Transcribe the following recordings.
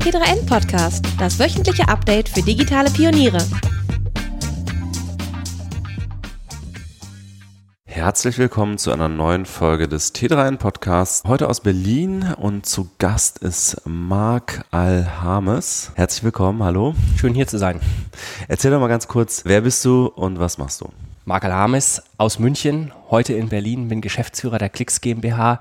T3N Podcast, das wöchentliche Update für digitale Pioniere. Herzlich willkommen zu einer neuen Folge des T3N Podcasts. Heute aus Berlin und zu Gast ist Marc Alhames. Herzlich willkommen, hallo. Schön hier zu sein. Erzähl doch mal ganz kurz, wer bist du und was machst du? Marc Alhames aus München, heute in Berlin, bin Geschäftsführer der Klicks GmbH.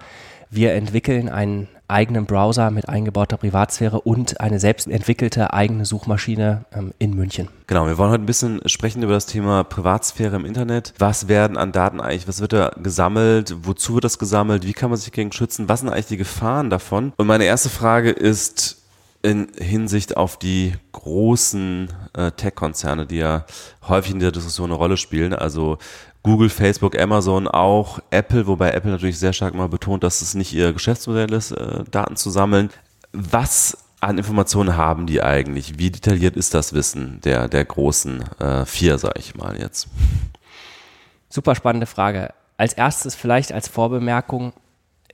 Wir entwickeln einen eigenen Browser mit eingebauter Privatsphäre und eine selbst entwickelte eigene Suchmaschine ähm, in München. Genau, wir wollen heute ein bisschen sprechen über das Thema Privatsphäre im Internet. Was werden an Daten eigentlich, was wird da gesammelt, wozu wird das gesammelt, wie kann man sich gegen schützen, was sind eigentlich die Gefahren davon? Und meine erste Frage ist, in Hinsicht auf die großen äh, Tech-Konzerne, die ja häufig in der Diskussion eine Rolle spielen, also Google, Facebook, Amazon, auch Apple, wobei Apple natürlich sehr stark mal betont, dass es nicht ihr Geschäftsmodell ist, äh, Daten zu sammeln. Was an Informationen haben die eigentlich? Wie detailliert ist das Wissen der, der großen äh, vier, sage ich mal jetzt? Super spannende Frage. Als erstes vielleicht als Vorbemerkung,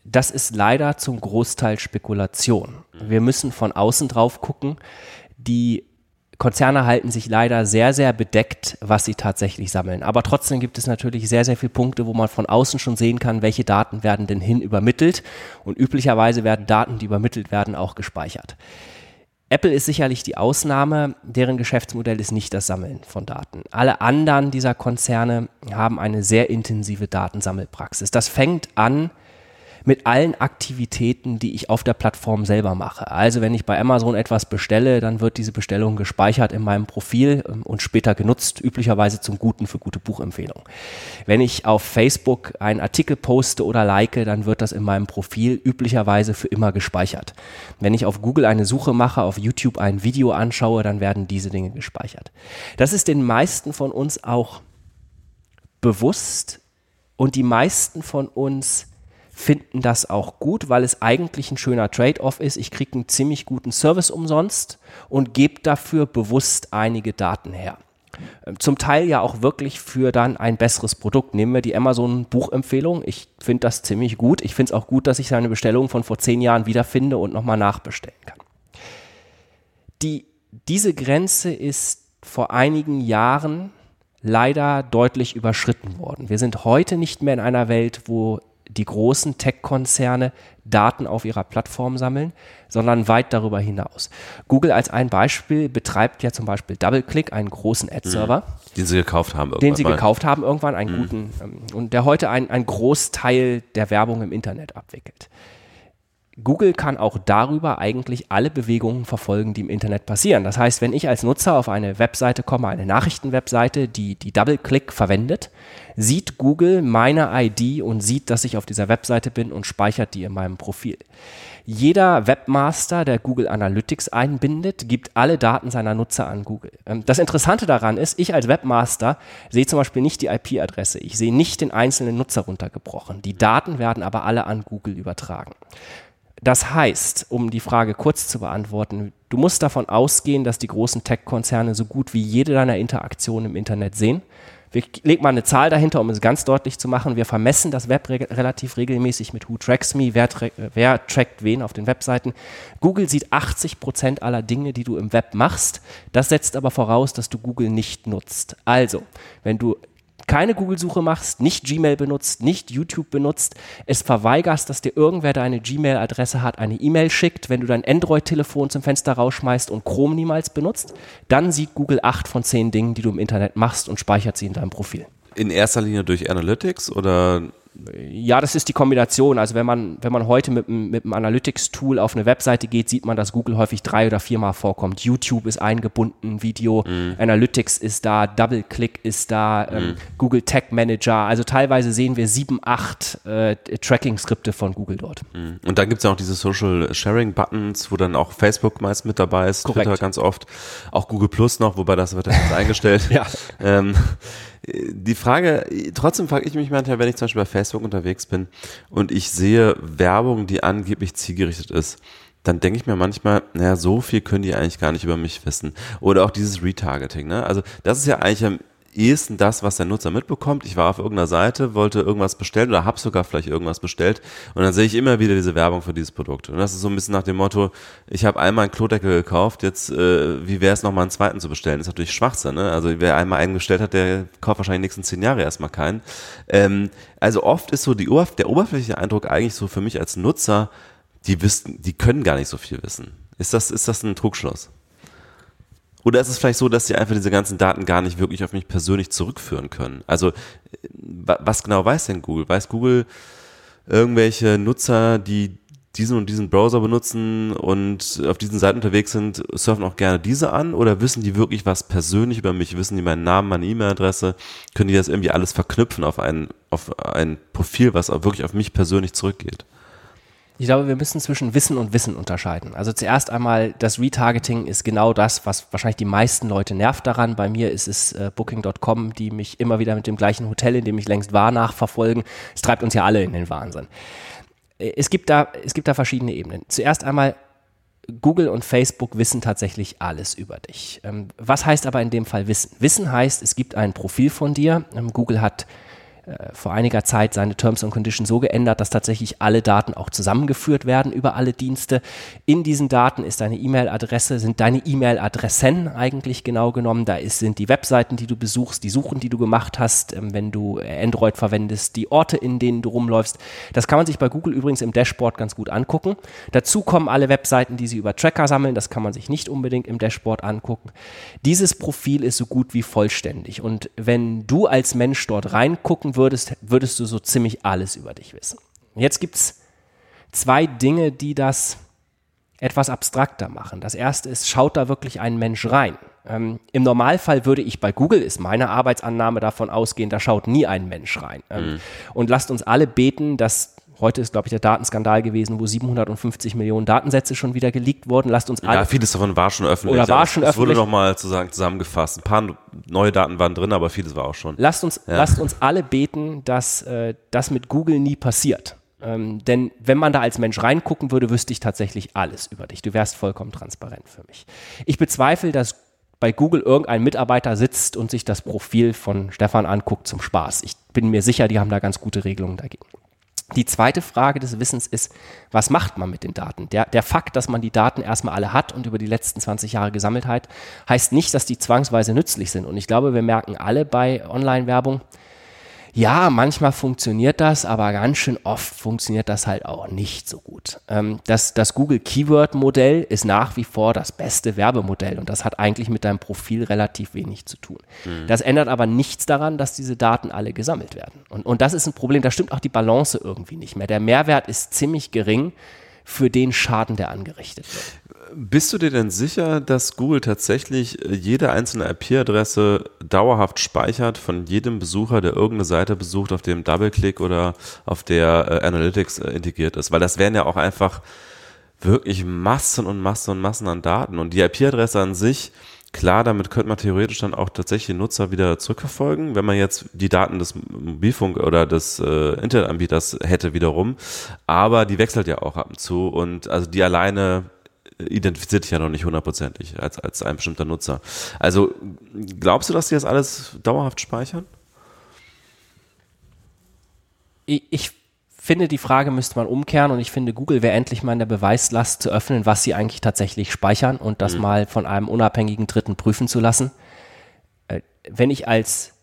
das ist leider zum Großteil Spekulation. Wir müssen von außen drauf gucken. Die Konzerne halten sich leider sehr, sehr bedeckt, was sie tatsächlich sammeln. Aber trotzdem gibt es natürlich sehr, sehr viele Punkte, wo man von außen schon sehen kann, welche Daten werden denn hin übermittelt. Und üblicherweise werden Daten, die übermittelt werden, auch gespeichert. Apple ist sicherlich die Ausnahme, deren Geschäftsmodell ist nicht das Sammeln von Daten. Alle anderen dieser Konzerne haben eine sehr intensive Datensammelpraxis. Das fängt an mit allen Aktivitäten, die ich auf der Plattform selber mache. Also wenn ich bei Amazon etwas bestelle, dann wird diese Bestellung gespeichert in meinem Profil ähm, und später genutzt, üblicherweise zum Guten für gute Buchempfehlungen. Wenn ich auf Facebook einen Artikel poste oder like, dann wird das in meinem Profil üblicherweise für immer gespeichert. Wenn ich auf Google eine Suche mache, auf YouTube ein Video anschaue, dann werden diese Dinge gespeichert. Das ist den meisten von uns auch bewusst und die meisten von uns finden das auch gut, weil es eigentlich ein schöner Trade-off ist. Ich kriege einen ziemlich guten Service umsonst und gebe dafür bewusst einige Daten her. Ähm, zum Teil ja auch wirklich für dann ein besseres Produkt. Nehmen wir die Amazon Buchempfehlung. Ich finde das ziemlich gut. Ich finde es auch gut, dass ich seine Bestellung von vor zehn Jahren wiederfinde und nochmal nachbestellen kann. Die, diese Grenze ist vor einigen Jahren leider deutlich überschritten worden. Wir sind heute nicht mehr in einer Welt, wo die großen Tech-Konzerne Daten auf ihrer Plattform sammeln, sondern weit darüber hinaus. Google als ein Beispiel betreibt ja zum Beispiel DoubleClick, einen großen Ad-Server. Mhm. Den sie gekauft haben. Den sie mal. gekauft haben irgendwann, einen mhm. guten, ähm, und der heute einen Großteil der Werbung im Internet abwickelt. Google kann auch darüber eigentlich alle Bewegungen verfolgen, die im Internet passieren. Das heißt, wenn ich als Nutzer auf eine Webseite komme, eine Nachrichtenwebseite, die die Double-Click verwendet, sieht Google meine ID und sieht, dass ich auf dieser Webseite bin und speichert die in meinem Profil. Jeder Webmaster, der Google Analytics einbindet, gibt alle Daten seiner Nutzer an Google. Ähm, das Interessante daran ist, ich als Webmaster sehe zum Beispiel nicht die IP-Adresse. Ich sehe nicht den einzelnen Nutzer runtergebrochen. Die Daten werden aber alle an Google übertragen. Das heißt, um die Frage kurz zu beantworten, du musst davon ausgehen, dass die großen Tech-Konzerne so gut wie jede deiner Interaktionen im Internet sehen. Wir legen mal eine Zahl dahinter, um es ganz deutlich zu machen. Wir vermessen das Web re relativ regelmäßig mit Who Tracks Me, wer, tra wer trackt wen auf den Webseiten. Google sieht 80 Prozent aller Dinge, die du im Web machst. Das setzt aber voraus, dass du Google nicht nutzt. Also, wenn du keine Google-Suche machst, nicht Gmail benutzt, nicht YouTube benutzt, es verweigerst, dass dir irgendwer deine Gmail-Adresse hat, eine E-Mail schickt, wenn du dein Android-Telefon zum Fenster rausschmeißt und Chrome niemals benutzt, dann sieht Google acht von zehn Dingen, die du im Internet machst und speichert sie in deinem Profil. In erster Linie durch Analytics oder ja, das ist die Kombination. Also wenn man, wenn man heute mit, mit einem Analytics-Tool auf eine Webseite geht, sieht man, dass Google häufig drei oder viermal vorkommt. YouTube ist eingebunden, Video, mm. Analytics ist da, DoubleClick ist da, ähm, mhm. Google Tag Manager. Also teilweise sehen wir sieben, acht äh, Tracking-Skripte von Google dort. Mm. Und dann gibt es ja auch diese Social Sharing-Buttons, wo dann auch Facebook meist mit dabei ist, Korrekt. Twitter ganz oft, auch Google Plus noch, wobei das wird jetzt eingestellt. ja. Ähm, die Frage, trotzdem frage ich mich manchmal, wenn ich zum Beispiel bei Facebook unterwegs bin und ich sehe Werbung, die angeblich zielgerichtet ist, dann denke ich mir manchmal, naja, so viel können die eigentlich gar nicht über mich wissen. Oder auch dieses Retargeting, ne? Also das ist ja eigentlich am ehesten das, was der Nutzer mitbekommt. Ich war auf irgendeiner Seite, wollte irgendwas bestellen oder habe sogar vielleicht irgendwas bestellt und dann sehe ich immer wieder diese Werbung für dieses Produkt. Und das ist so ein bisschen nach dem Motto, ich habe einmal einen Klodeckel gekauft, jetzt äh, wie wäre es nochmal einen zweiten zu bestellen? Das ist natürlich Schwachsinn. Ne? Also wer einmal einen bestellt hat, der kauft wahrscheinlich nächsten zehn Jahre erstmal keinen. Ähm, also oft ist so die der oberflächliche Eindruck eigentlich so für mich als Nutzer, die wissen, die können gar nicht so viel wissen. Ist das, ist das ein Trugschluss? Oder ist es vielleicht so, dass sie einfach diese ganzen Daten gar nicht wirklich auf mich persönlich zurückführen können? Also, was genau weiß denn Google? Weiß Google irgendwelche Nutzer, die diesen und diesen Browser benutzen und auf diesen Seiten unterwegs sind, surfen auch gerne diese an? Oder wissen die wirklich was persönlich über mich? Wissen die meinen Namen, meine E-Mail-Adresse? Können die das irgendwie alles verknüpfen auf ein, auf ein Profil, was auch wirklich auf mich persönlich zurückgeht? Ich glaube, wir müssen zwischen Wissen und Wissen unterscheiden. Also zuerst einmal, das Retargeting ist genau das, was wahrscheinlich die meisten Leute nervt daran. Bei mir ist es äh, Booking.com, die mich immer wieder mit dem gleichen Hotel, in dem ich längst war, nachverfolgen. Es treibt uns ja alle in den Wahnsinn. Äh, es gibt da, es gibt da verschiedene Ebenen. Zuerst einmal, Google und Facebook wissen tatsächlich alles über dich. Ähm, was heißt aber in dem Fall Wissen? Wissen heißt, es gibt ein Profil von dir. Ähm, Google hat vor einiger Zeit seine Terms and Conditions so geändert, dass tatsächlich alle Daten auch zusammengeführt werden über alle Dienste. In diesen Daten ist deine E-Mail-Adresse, sind deine E-Mail-Adressen eigentlich genau genommen. Da ist, sind die Webseiten, die du besuchst, die Suchen, die du gemacht hast, ähm, wenn du Android verwendest, die Orte, in denen du rumläufst. Das kann man sich bei Google übrigens im Dashboard ganz gut angucken. Dazu kommen alle Webseiten, die sie über Tracker sammeln. Das kann man sich nicht unbedingt im Dashboard angucken. Dieses Profil ist so gut wie vollständig. Und wenn du als Mensch dort reingucken würdest, würdest du so ziemlich alles über dich wissen. Jetzt gibt es zwei Dinge, die das etwas abstrakter machen. Das erste ist, schaut da wirklich ein Mensch rein? Ähm, Im Normalfall würde ich bei Google, ist meine Arbeitsannahme davon ausgehen, da schaut nie ein Mensch rein. Ähm, mhm. Und lasst uns alle beten, dass Heute ist, glaube ich, der Datenskandal gewesen, wo 750 Millionen Datensätze schon wieder geleakt wurden. Lasst uns alle. Ja, vieles davon war schon öffentlich. Oder war schon es öffentlich. wurde nochmal sozusagen zusammengefasst. Ein paar neue Daten waren drin, aber vieles war auch schon. Lasst uns, ja. lasst uns alle beten, dass äh, das mit Google nie passiert. Ähm, denn wenn man da als Mensch reingucken würde, wüsste ich tatsächlich alles über dich. Du wärst vollkommen transparent für mich. Ich bezweifle, dass bei Google irgendein Mitarbeiter sitzt und sich das Profil von Stefan anguckt zum Spaß. Ich bin mir sicher, die haben da ganz gute Regelungen dagegen. Die zweite Frage des Wissens ist, was macht man mit den Daten? Der, der Fakt, dass man die Daten erstmal alle hat und über die letzten 20 Jahre gesammelt hat, heißt nicht, dass die zwangsweise nützlich sind. Und ich glaube, wir merken alle bei Online-Werbung, ja, manchmal funktioniert das, aber ganz schön oft funktioniert das halt auch nicht so gut. Ähm, das, das Google Keyword Modell ist nach wie vor das beste Werbemodell und das hat eigentlich mit deinem Profil relativ wenig zu tun. Mhm. Das ändert aber nichts daran, dass diese Daten alle gesammelt werden. Und, und das ist ein Problem, da stimmt auch die Balance irgendwie nicht mehr. Der Mehrwert ist ziemlich gering für den Schaden, der angerichtet wird. Bist du dir denn sicher, dass Google tatsächlich äh, jede einzelne IP-Adresse dauerhaft speichert von jedem Besucher, der irgendeine Seite besucht, auf dem Double-Click oder auf der äh, Analytics äh, integriert ist? Weil das wären ja auch einfach wirklich Massen und Massen und Massen an Daten. Und die IP-Adresse an sich, klar, damit könnte man theoretisch dann auch tatsächlich Nutzer wieder zurückverfolgen, wenn man jetzt die Daten des Mobilfunk- oder des äh, Internetanbieters hätte wiederum. Aber die wechselt ja auch ab und zu. Und also die alleine identifiziert dich ja noch nicht hundertprozentig als, als ein bestimmter Nutzer. Also glaubst du, dass die das alles dauerhaft speichern? Ich, ich finde, die Frage müsste man umkehren und ich finde, Google wäre endlich mal in der Beweislast zu öffnen, was sie eigentlich tatsächlich speichern und das mhm. mal von einem unabhängigen Dritten prüfen zu lassen. Äh, wenn ich als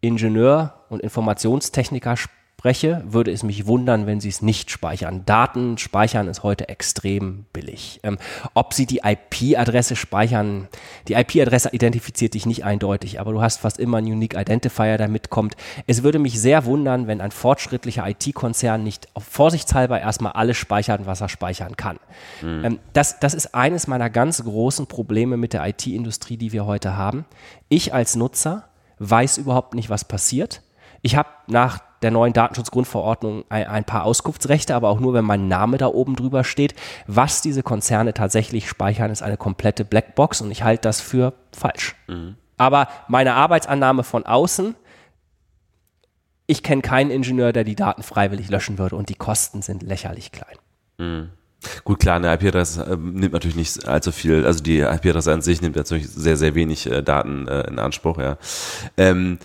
Ingenieur und Informationstechniker spreche, würde es mich wundern, wenn sie es nicht speichern. Daten speichern ist heute extrem billig. Ähm, ob sie die IP-Adresse speichern, die IP-Adresse identifiziert dich nicht eindeutig, aber du hast fast immer einen Unique Identifier, der mitkommt. Es würde mich sehr wundern, wenn ein fortschrittlicher IT-Konzern nicht vorsichtshalber erstmal alles speichert, was er speichern kann. Mhm. Ähm, das, das ist eines meiner ganz großen Probleme mit der IT-Industrie, die wir heute haben. Ich als Nutzer weiß überhaupt nicht, was passiert. Ich habe nach der neuen Datenschutzgrundverordnung ein, ein, paar Auskunftsrechte, aber auch nur, wenn mein Name da oben drüber steht. Was diese Konzerne tatsächlich speichern, ist eine komplette Blackbox und ich halte das für falsch. Mhm. Aber meine Arbeitsannahme von außen, ich kenne keinen Ingenieur, der die Daten freiwillig löschen würde und die Kosten sind lächerlich klein. Mhm. Gut, klar, eine IP-Adresse äh, nimmt natürlich nicht allzu viel, also die IP-Adresse an sich nimmt natürlich sehr, sehr wenig äh, Daten äh, in Anspruch, ja. Ähm,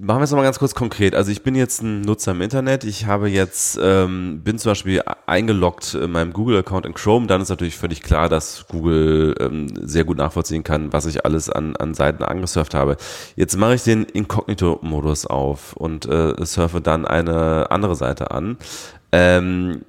Machen wir es nochmal ganz kurz konkret. Also ich bin jetzt ein Nutzer im Internet. Ich habe jetzt, ähm, bin zum Beispiel eingeloggt in meinem Google-Account in Chrome. Dann ist natürlich völlig klar, dass Google ähm, sehr gut nachvollziehen kann, was ich alles an, an Seiten angesurft habe. Jetzt mache ich den Inkognito-Modus auf und äh, surfe dann eine andere Seite an. Ähm,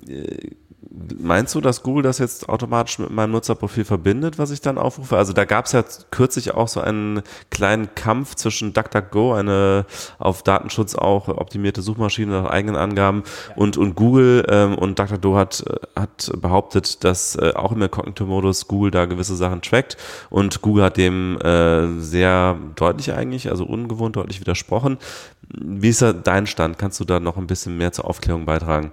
Meinst du, dass Google das jetzt automatisch mit meinem Nutzerprofil verbindet, was ich dann aufrufe? Also da gab es ja kürzlich auch so einen kleinen Kampf zwischen DuckDuckGo, eine auf Datenschutz auch optimierte Suchmaschine nach eigenen Angaben, ja. und, und Google. Ähm, und DuckDuckGo hat, hat behauptet, dass äh, auch im Incognito-Modus Google da gewisse Sachen trackt. Und Google hat dem äh, sehr deutlich eigentlich, also ungewohnt deutlich widersprochen. Wie ist da dein Stand? Kannst du da noch ein bisschen mehr zur Aufklärung beitragen?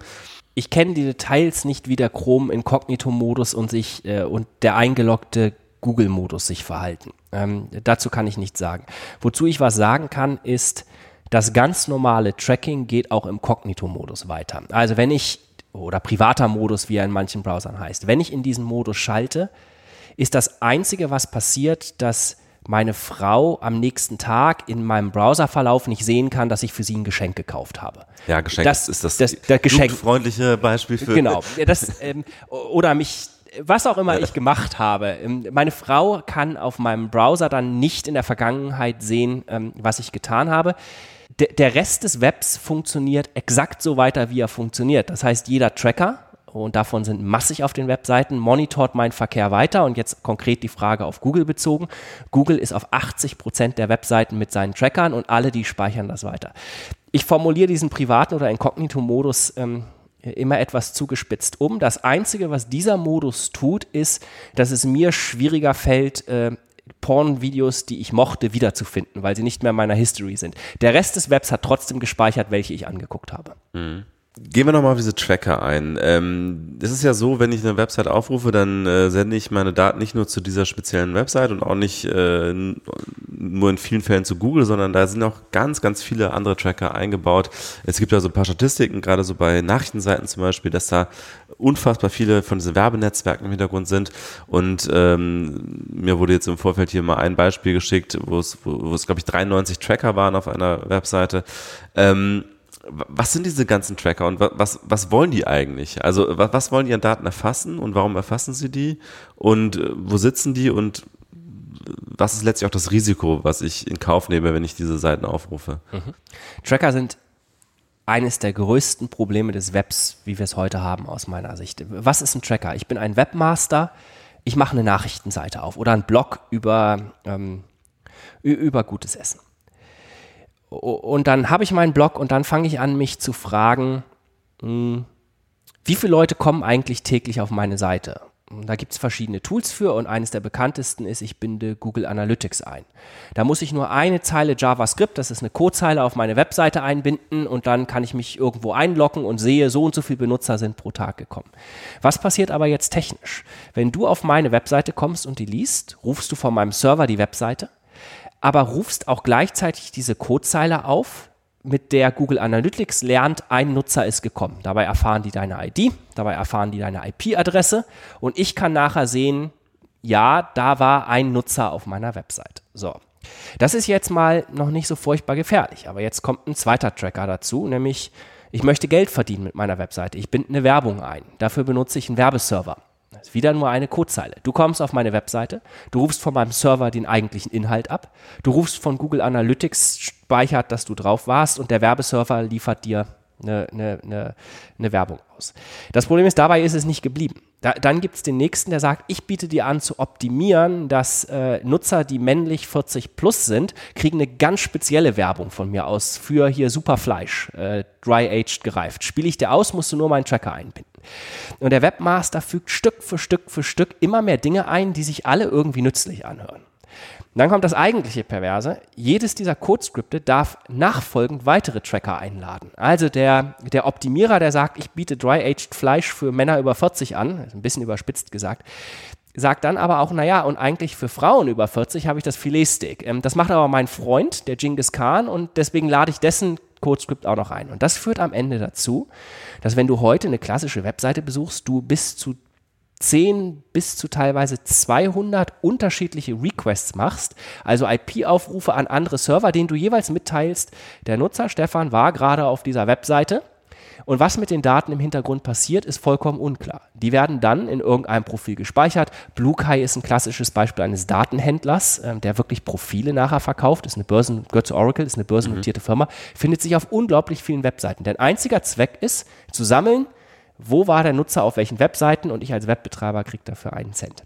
Ich kenne die Details nicht, wie der Chrome Inkognito-Modus und sich äh, und der eingeloggte Google-Modus sich verhalten. Ähm, dazu kann ich nichts sagen. Wozu ich was sagen kann, ist, das ganz normale Tracking geht auch im Kognito-Modus weiter. Also wenn ich, oder privater Modus, wie er in manchen Browsern heißt, wenn ich in diesen Modus schalte, ist das Einzige, was passiert, dass meine Frau am nächsten Tag in meinem Browserverlauf nicht sehen kann, dass ich für sie ein Geschenk gekauft habe. Ja, Geschenk das, ist das, das, das Geschenk. freundliche Beispiel für. Genau. Das, ähm, oder mich was auch immer ich gemacht habe. Ähm, meine Frau kann auf meinem Browser dann nicht in der Vergangenheit sehen, ähm, was ich getan habe. Der Rest des Webs funktioniert exakt so weiter, wie er funktioniert. Das heißt, jeder Tracker, und davon sind massig auf den Webseiten, monitort meinen Verkehr weiter und jetzt konkret die Frage auf Google bezogen. Google ist auf 80 Prozent der Webseiten mit seinen Trackern und alle, die speichern das weiter. Ich formuliere diesen privaten oder Inkognito-Modus ähm, immer etwas zugespitzt um. Das Einzige, was dieser Modus tut, ist, dass es mir schwieriger fällt, äh, Porn-Videos, die ich mochte, wiederzufinden, weil sie nicht mehr in meiner History sind. Der Rest des Webs hat trotzdem gespeichert, welche ich angeguckt habe. Mhm. Gehen wir nochmal auf diese Tracker ein. Ähm, es ist ja so, wenn ich eine Website aufrufe, dann äh, sende ich meine Daten nicht nur zu dieser speziellen Website und auch nicht äh, nur in vielen Fällen zu Google, sondern da sind auch ganz, ganz viele andere Tracker eingebaut. Es gibt ja so ein paar Statistiken, gerade so bei Nachrichtenseiten zum Beispiel, dass da unfassbar viele von diesen Werbenetzwerken im Hintergrund sind. Und ähm, mir wurde jetzt im Vorfeld hier mal ein Beispiel geschickt, wo es, wo, es glaube ich, 93 Tracker waren auf einer Webseite. Ähm, was sind diese ganzen Tracker und was, was wollen die eigentlich? Also was wollen die an Daten erfassen und warum erfassen sie die und äh, wo sitzen die und was ist letztlich auch das Risiko, was ich in Kauf nehme, wenn ich diese Seiten aufrufe? Mhm. Tracker sind eines der größten Probleme des Webs, wie wir es heute haben aus meiner Sicht. Was ist ein Tracker? Ich bin ein Webmaster, ich mache eine Nachrichtenseite auf oder einen Blog über, ähm, über gutes Essen und dann habe ich meinen Blog und dann fange ich an, mich zu fragen, hm, wie viele Leute kommen eigentlich täglich auf meine Seite? Da gibt es verschiedene Tools für und eines der bekanntesten ist, ich binde Google Analytics ein. Da muss ich nur eine Zeile JavaScript, das ist eine Codezeile, auf meine Webseite einbinden und dann kann ich mich irgendwo einloggen und sehe, so und so viele Benutzer sind pro Tag gekommen. Was passiert aber jetzt technisch? Wenn du auf meine Webseite kommst und die liest, rufst du von meinem Server die Webseite aber rufst auch gleichzeitig diese Codezeile auf, mit der Google Analytics lernt, ein Nutzer ist gekommen. Dabei erfahren die deine ID, dabei erfahren die deine IP-Adresse und ich kann nachher sehen, ja, da war ein Nutzer auf meiner Website. So. Das ist jetzt mal noch nicht so furchtbar gefährlich, aber jetzt kommt ein zweiter Tracker dazu, nämlich ich möchte Geld verdienen mit meiner Webseite. Ich binde eine Werbung ein. Dafür benutze ich einen Werbeserver. Das ist wieder nur eine Codezeile. Du kommst auf meine Webseite, du rufst von meinem Server den eigentlichen Inhalt ab, du rufst von Google Analytics, speichert, dass du drauf warst und der Werbeserver liefert dir eine, eine, eine, eine Werbung aus. Das Problem ist, dabei ist es nicht geblieben. Da, dann gibt es den nächsten, der sagt, ich biete dir an zu optimieren, dass äh, Nutzer, die männlich 40 plus sind, kriegen eine ganz spezielle Werbung von mir aus für hier Superfleisch, äh, dry-aged gereift. Spiele ich dir aus, musst du nur meinen Tracker einbinden. Und der Webmaster fügt Stück für Stück für Stück immer mehr Dinge ein, die sich alle irgendwie nützlich anhören. Dann kommt das eigentliche Perverse. Jedes dieser Codeskripte darf nachfolgend weitere Tracker einladen. Also der, der Optimierer, der sagt, ich biete Dry-Aged Fleisch für Männer über 40 an, ein bisschen überspitzt gesagt, sagt dann aber auch, naja, und eigentlich für Frauen über 40 habe ich das Filetsteak. Ähm, das macht aber mein Freund, der Genghis Khan, und deswegen lade ich dessen CodeScript auch noch ein. Und das führt am Ende dazu, dass wenn du heute eine klassische Webseite besuchst, du bis zu 10 bis zu teilweise 200 unterschiedliche Requests machst, also IP-Aufrufe an andere Server, denen du jeweils mitteilst, der Nutzer Stefan war gerade auf dieser Webseite und was mit den Daten im Hintergrund passiert, ist vollkommen unklar. Die werden dann in irgendeinem Profil gespeichert. BlueKai ist ein klassisches Beispiel eines Datenhändlers, äh, der wirklich Profile nachher verkauft. Ist eine Börsen, gehört zu Oracle, ist eine börsennotierte mhm. Firma, findet sich auf unglaublich vielen Webseiten. Denn einziger Zweck ist, zu sammeln, wo war der Nutzer auf welchen Webseiten und ich als Webbetreiber kriege dafür einen Cent.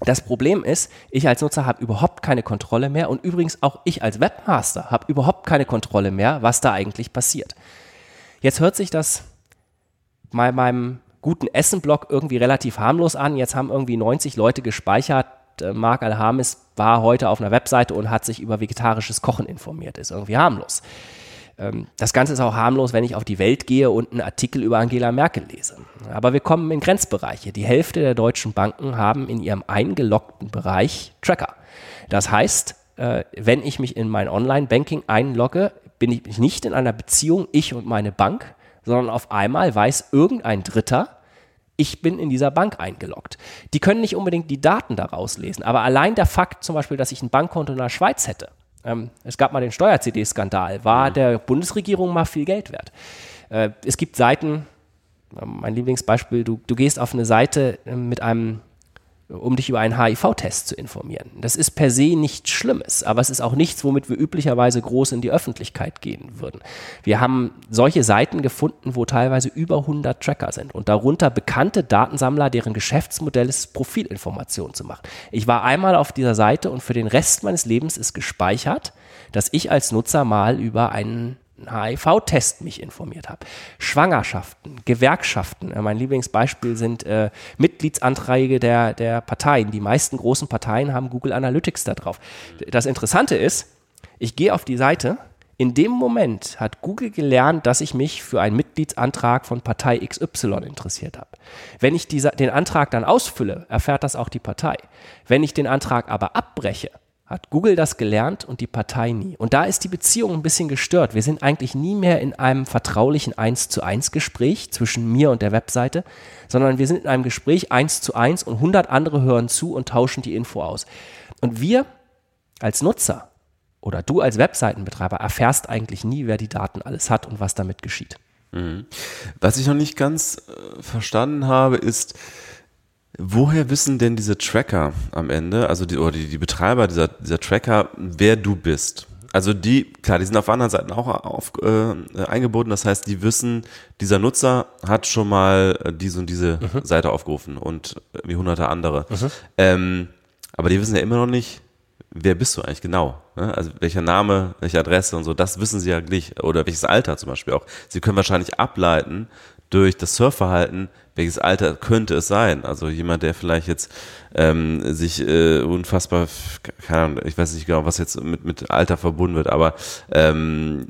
Das Problem ist, ich als Nutzer habe überhaupt keine Kontrolle mehr und übrigens auch ich als Webmaster habe überhaupt keine Kontrolle mehr, was da eigentlich passiert. Jetzt hört sich das bei meinem guten Essen-Blog irgendwie relativ harmlos an. Jetzt haben irgendwie 90 Leute gespeichert. Äh, Marc Alhamis war heute auf einer Webseite und hat sich über vegetarisches Kochen informiert. Ist irgendwie harmlos. Ähm, das Ganze ist auch harmlos, wenn ich auf die Welt gehe und einen Artikel über Angela Merkel lese. Aber wir kommen in Grenzbereiche. Die Hälfte der deutschen Banken haben in ihrem eingeloggten Bereich Tracker. Das heißt, äh, wenn ich mich in mein Online-Banking einlogge, bin ich nicht in einer Beziehung, ich und meine Bank, sondern auf einmal weiß irgendein Dritter, ich bin in dieser Bank eingeloggt. Die können nicht unbedingt die Daten daraus lesen, aber allein der Fakt zum Beispiel, dass ich ein Bankkonto in der Schweiz hätte, ähm, es gab mal den Steuer-CD-Skandal, war mhm. der Bundesregierung mal viel Geld wert. Äh, es gibt Seiten, mein Lieblingsbeispiel, du, du gehst auf eine Seite äh, mit einem um dich über einen HIV-Test zu informieren. Das ist per se nichts Schlimmes, aber es ist auch nichts, womit wir üblicherweise groß in die Öffentlichkeit gehen würden. Wir haben solche Seiten gefunden, wo teilweise über 100 Tracker sind und darunter bekannte Datensammler, deren Geschäftsmodell ist, Profilinformationen zu machen. Ich war einmal auf dieser Seite und für den Rest meines Lebens ist gespeichert, dass ich als Nutzer mal über einen HIV-Test mich informiert habe. Schwangerschaften, Gewerkschaften. Äh, mein Lieblingsbeispiel sind äh, Mitgliedsanträge der, der Parteien. Die meisten großen Parteien haben Google Analytics da drauf. Das Interessante ist, ich gehe auf die Seite. In dem Moment hat Google gelernt, dass ich mich für einen Mitgliedsantrag von Partei XY interessiert habe. Wenn ich diese, den Antrag dann ausfülle, erfährt das auch die Partei. Wenn ich den Antrag aber abbreche, hat Google das gelernt und die Partei nie. Und da ist die Beziehung ein bisschen gestört. Wir sind eigentlich nie mehr in einem vertraulichen 1 zu 1 Gespräch zwischen mir und der Webseite, sondern wir sind in einem Gespräch 1 zu 1 und 100 andere hören zu und tauschen die Info aus. Und wir als Nutzer oder du als Webseitenbetreiber erfährst eigentlich nie, wer die Daten alles hat und was damit geschieht. Mhm. Was ich noch nicht ganz äh, verstanden habe, ist, Woher wissen denn diese Tracker am Ende, also die, oder die, die Betreiber dieser, dieser Tracker, wer du bist? Also die, klar, die sind auf anderen Seiten auch auf, äh, eingebunden. Das heißt, die wissen, dieser Nutzer hat schon mal äh, diese und diese mhm. Seite aufgerufen und wie hunderte andere. Mhm. Ähm, aber die wissen ja immer noch nicht, wer bist du eigentlich genau? Ne? Also welcher Name, welche Adresse und so, das wissen sie ja nicht. Oder welches Alter zum Beispiel auch. Sie können wahrscheinlich ableiten durch das Surfverhalten, welches Alter könnte es sein? Also jemand, der vielleicht jetzt ähm, sich äh, unfassbar, keine Ahnung, ich weiß nicht genau, was jetzt mit, mit Alter verbunden wird, aber ähm,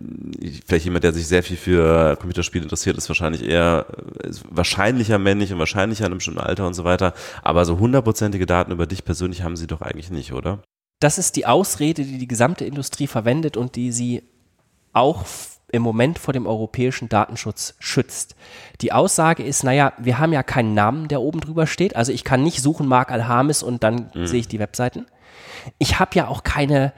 vielleicht jemand, der sich sehr viel für Computerspiele interessiert, ist wahrscheinlich eher ist wahrscheinlicher männlich und wahrscheinlicher in einem bestimmten Alter und so weiter. Aber so hundertprozentige Daten über dich persönlich haben sie doch eigentlich nicht, oder? Das ist die Ausrede, die die gesamte Industrie verwendet und die sie auch im Moment vor dem europäischen Datenschutz schützt. Die Aussage ist, naja, wir haben ja keinen Namen, der oben drüber steht. Also ich kann nicht suchen Mark Alhamis und dann mhm. sehe ich die Webseiten. Ich habe ja auch keine,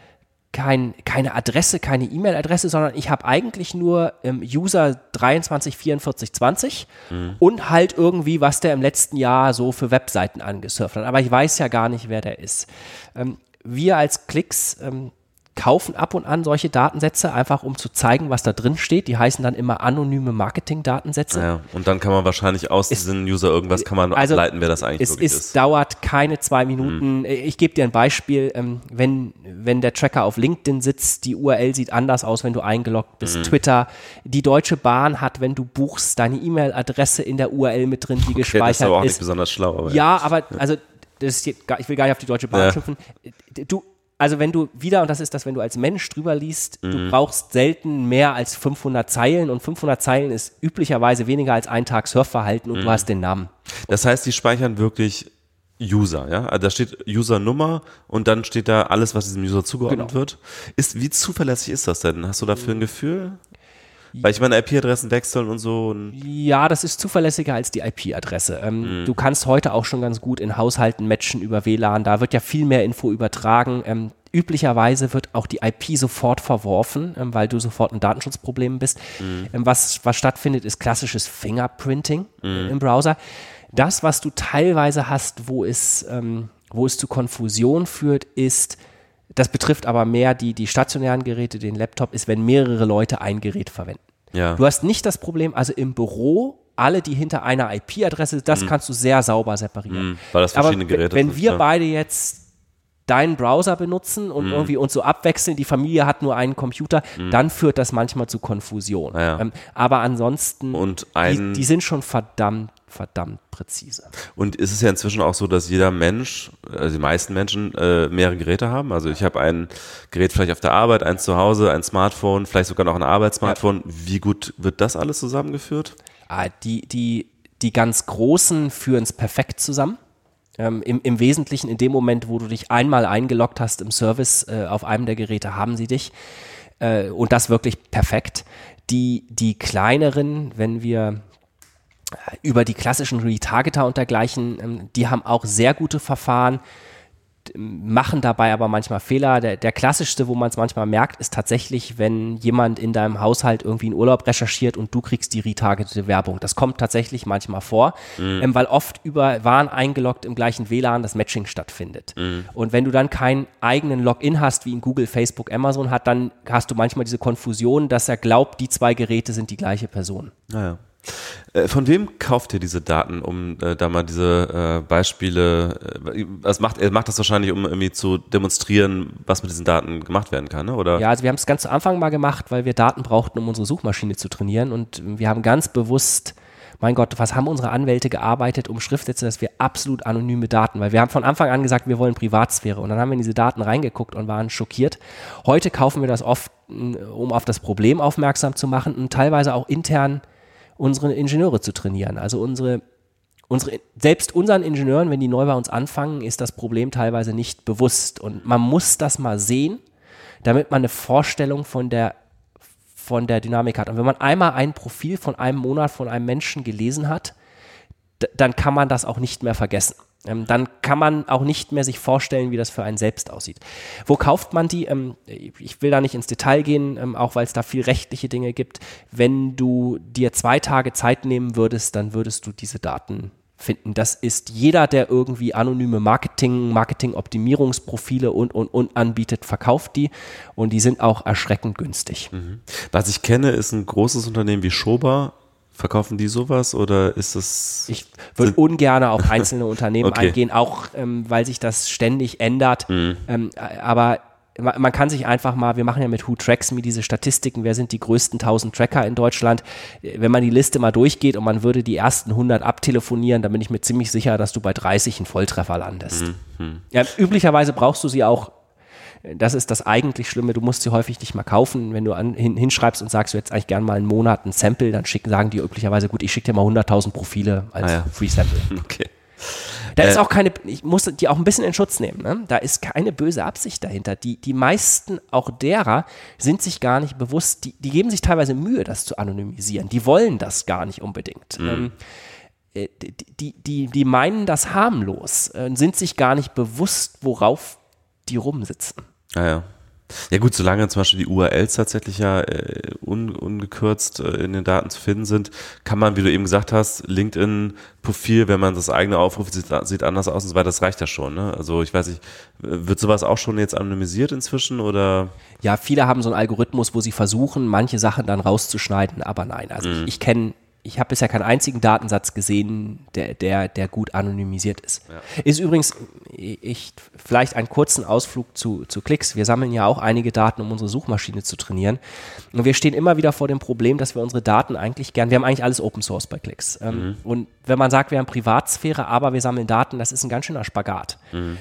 kein, keine Adresse, keine E-Mail-Adresse, sondern ich habe eigentlich nur ähm, User 234420 mhm. und halt irgendwie, was der im letzten Jahr so für Webseiten angesurft hat. Aber ich weiß ja gar nicht, wer der ist. Ähm, wir als Klicks ähm, kaufen ab und an solche Datensätze, einfach um zu zeigen, was da drin steht. Die heißen dann immer anonyme Marketing-Datensätze. Ja, und dann kann man wahrscheinlich aus es, diesen User irgendwas kann man also ableiten, wer das eigentlich es wirklich ist. Es dauert keine zwei Minuten. Mhm. Ich gebe dir ein Beispiel. Ähm, wenn, wenn der Tracker auf LinkedIn sitzt, die URL sieht anders aus, wenn du eingeloggt bist. Mhm. Twitter. Die Deutsche Bahn hat, wenn du buchst, deine E-Mail-Adresse in der URL mit drin, die okay, gespeichert ist. Das ist aber auch nicht besonders schlau. Aber ja, aber also das ist, ich will gar nicht auf die Deutsche Bahn ja. schimpfen. Du, also wenn du wieder, und das ist das, wenn du als Mensch drüber liest, mhm. du brauchst selten mehr als 500 Zeilen und 500 Zeilen ist üblicherweise weniger als ein Tag Surfverhalten und mhm. du hast den Namen. Das heißt, die speichern wirklich User, ja? Also da steht Usernummer und dann steht da alles, was diesem User zugeordnet genau. wird. Ist, wie zuverlässig ist das denn? Hast du dafür ein Gefühl? Weil ich meine IP-Adressen wechseln und so. Und Ja, das ist zuverlässiger als die IP-Adresse. Ähm, Du kannst heute auch schon ganz gut in Haushalten matchen über WLAN. Da wird ja viel mehr Info übertragen. Ähm, üblicherweise wird auch die IP sofort verworfen, ähm, weil du sofort in Datenschutzproblemen bist. Ähm, was, was stattfindet, ist klassisches Fingerprinting äh, im Browser. Das, was du teilweise hast, wo es, ähm, wo es zu Konfusion führt, ist, das betrifft aber mehr die, die stationären Geräte, den Laptop, ist, wenn mehrere Leute ein Gerät verwenden. ja. Du hast nicht das Problem, also im Büro, alle, die hinter einer IP-Adresse, das kannst du sehr sauber separieren. Mhm, weil das Aber verschiedene Geräte wenn sind, wir ja. beide jetzt deinen Browser benutzen und Mhm. irgendwie uns so abwechseln, die Familie hat nur einen Computer, dann führt das manchmal zu Konfusion. Ja. Ähm, aber ansonsten, Und ein- die, die sind schon verdammt, verdammt präzise. Und ist es ja inzwischen auch so, dass jeder Mensch, also die meisten Menschen, äh, mehrere Geräte haben. Also ich habe ein Gerät vielleicht auf der Arbeit, eins zu Hause, ein Smartphone, vielleicht sogar noch ein Arbeitssmartphone. Wie gut wird das alles zusammengeführt? Ah, die, die, die ganz Großen führen es perfekt zusammen. Ähm, im, Im Wesentlichen in dem Moment, wo du dich einmal eingeloggt hast im Service äh, auf einem der Geräte, haben sie dich. Äh, und das wirklich perfekt. Die, die kleineren, wenn wir über die klassischen Retargeter und dergleichen, ähm, die haben auch sehr gute Verfahren, machen dabei aber manchmal Fehler. Der, der klassischste, wo man es manchmal merkt, ist tatsächlich, wenn jemand in deinem Haushalt irgendwie einen Urlaub recherchiert und du kriegst die retargetete Werbung. Das kommt tatsächlich manchmal vor, ähm, weil oft über Waren eingeloggt im gleichen WLAN das Matching stattfindet. Und wenn du dann keinen eigenen Login hast, wie in Google, Facebook, Amazon hat, dann hast du manchmal diese Konfusion, dass er glaubt, die zwei Geräte sind die gleiche Person. Naja. Äh, Von wem kauft ihr diese Daten, um äh, da mal diese äh, Beispiele, äh, was macht, er macht das wahrscheinlich, um irgendwie zu demonstrieren, was mit diesen Daten gemacht werden kann, ne? oder? Ja, also wir haben es ganz zu Anfang mal gemacht, weil wir Daten brauchten, um unsere Suchmaschine zu trainieren. Und wir haben ganz bewusst, mein Gott, was haben unsere Anwälte gearbeitet, um Schriftsätze, dass wir absolut anonyme Daten, weil wir haben von Anfang an gesagt, wir wollen Privatsphäre. Und dann haben wir in diese Daten reingeguckt und waren schockiert. Heute kaufen wir das oft, m, um auf das Problem aufmerksam zu machen und teilweise auch intern unsere Ingenieure zu trainieren. Also unsere unsere, selbst unseren Ingenieuren, wenn die neu bei uns anfangen, ist das Problem teilweise nicht bewusst. Und man muss das mal sehen, damit man eine Vorstellung von der, von der Dynamik hat. Und wenn man einmal ein Profil von einem Monat von einem Menschen gelesen hat, dann kann man das auch nicht mehr vergessen. Ähm, dann kann man auch nicht mehr sich vorstellen, wie das für einen selbst aussieht. Wo kauft man die? Ähm, ich will da nicht ins Detail gehen, ähm, auch weil es da viel rechtliche Dinge gibt. Wenn du dir zwei Tage Zeit nehmen würdest, dann würdest du diese Daten finden. Das ist jeder, der irgendwie anonyme Marketing, Marketing-Optimierungsprofile und, und, und anbietet, verkauft die und die sind auch erschreckend günstig. Was ich kenne, ist ein großes Unternehmen wie Schober. Verkaufen die sowas oder ist das? Ich würde ungern auf einzelne Unternehmen Okay. eingehen, auch ähm, weil sich das ständig ändert. Ähm, äh, aber ma- man kann sich einfach mal, wir machen ja mit Who Tracks Me diese Statistiken, wer sind die größten 1000 Tracker in Deutschland. Wenn man die Liste mal durchgeht und man würde die ersten 100 abtelefonieren, dann bin ich mir ziemlich sicher, dass du bei 30 einen Volltreffer landest. Ja, üblicherweise brauchst du sie auch das ist das eigentlich Schlimme. Du musst sie häufig nicht mal kaufen. Wenn du an, hin, hinschreibst und sagst, du hättest eigentlich gern mal einen Monat ein Sample, dann schicken, sagen die üblicherweise, gut, ich schicke dir mal 100.000 Profile als Ah ja. Free Sample. Okay. Da ist Äh, auch keine, ich muss die auch ein bisschen in Schutz nehmen. Ne? Da ist keine böse Absicht dahinter. Die, die meisten, auch derer, sind sich gar nicht bewusst, die, die geben sich teilweise Mühe, das zu anonymisieren. Die wollen das gar nicht unbedingt. Ähm, äh, die, die, die, die meinen das harmlos, äh, sind sich gar nicht bewusst, worauf die rumsitzen. Ah, ja. Ja gut, solange zum Beispiel die URLs tatsächlich ja äh, un, ungekürzt äh, in den Daten zu finden sind, kann man, wie du eben gesagt hast, LinkedIn-Profil, wenn man das eigene aufruft, sieht, sieht anders aus und so weiter, das reicht ja schon. Ne? Also ich weiß nicht, wird sowas auch schon jetzt anonymisiert inzwischen oder? Ja, viele haben so einen Algorithmus, wo sie versuchen, manche Sachen dann rauszuschneiden, aber nein. Also ich, ich kenne, ich habe bisher keinen einzigen Datensatz gesehen, der, der, der gut anonymisiert ist. Ist übrigens, ich, vielleicht einen kurzen Ausflug zu, zu Klicks. Wir sammeln ja auch einige Daten, um unsere Suchmaschine zu trainieren. Und wir stehen immer wieder vor dem Problem, dass wir unsere Daten eigentlich gern, wir haben eigentlich alles Open Source bei Klicks. Ähm, Und wenn man sagt, wir haben Privatsphäre, aber wir sammeln Daten, das ist ein ganz schöner Spagat.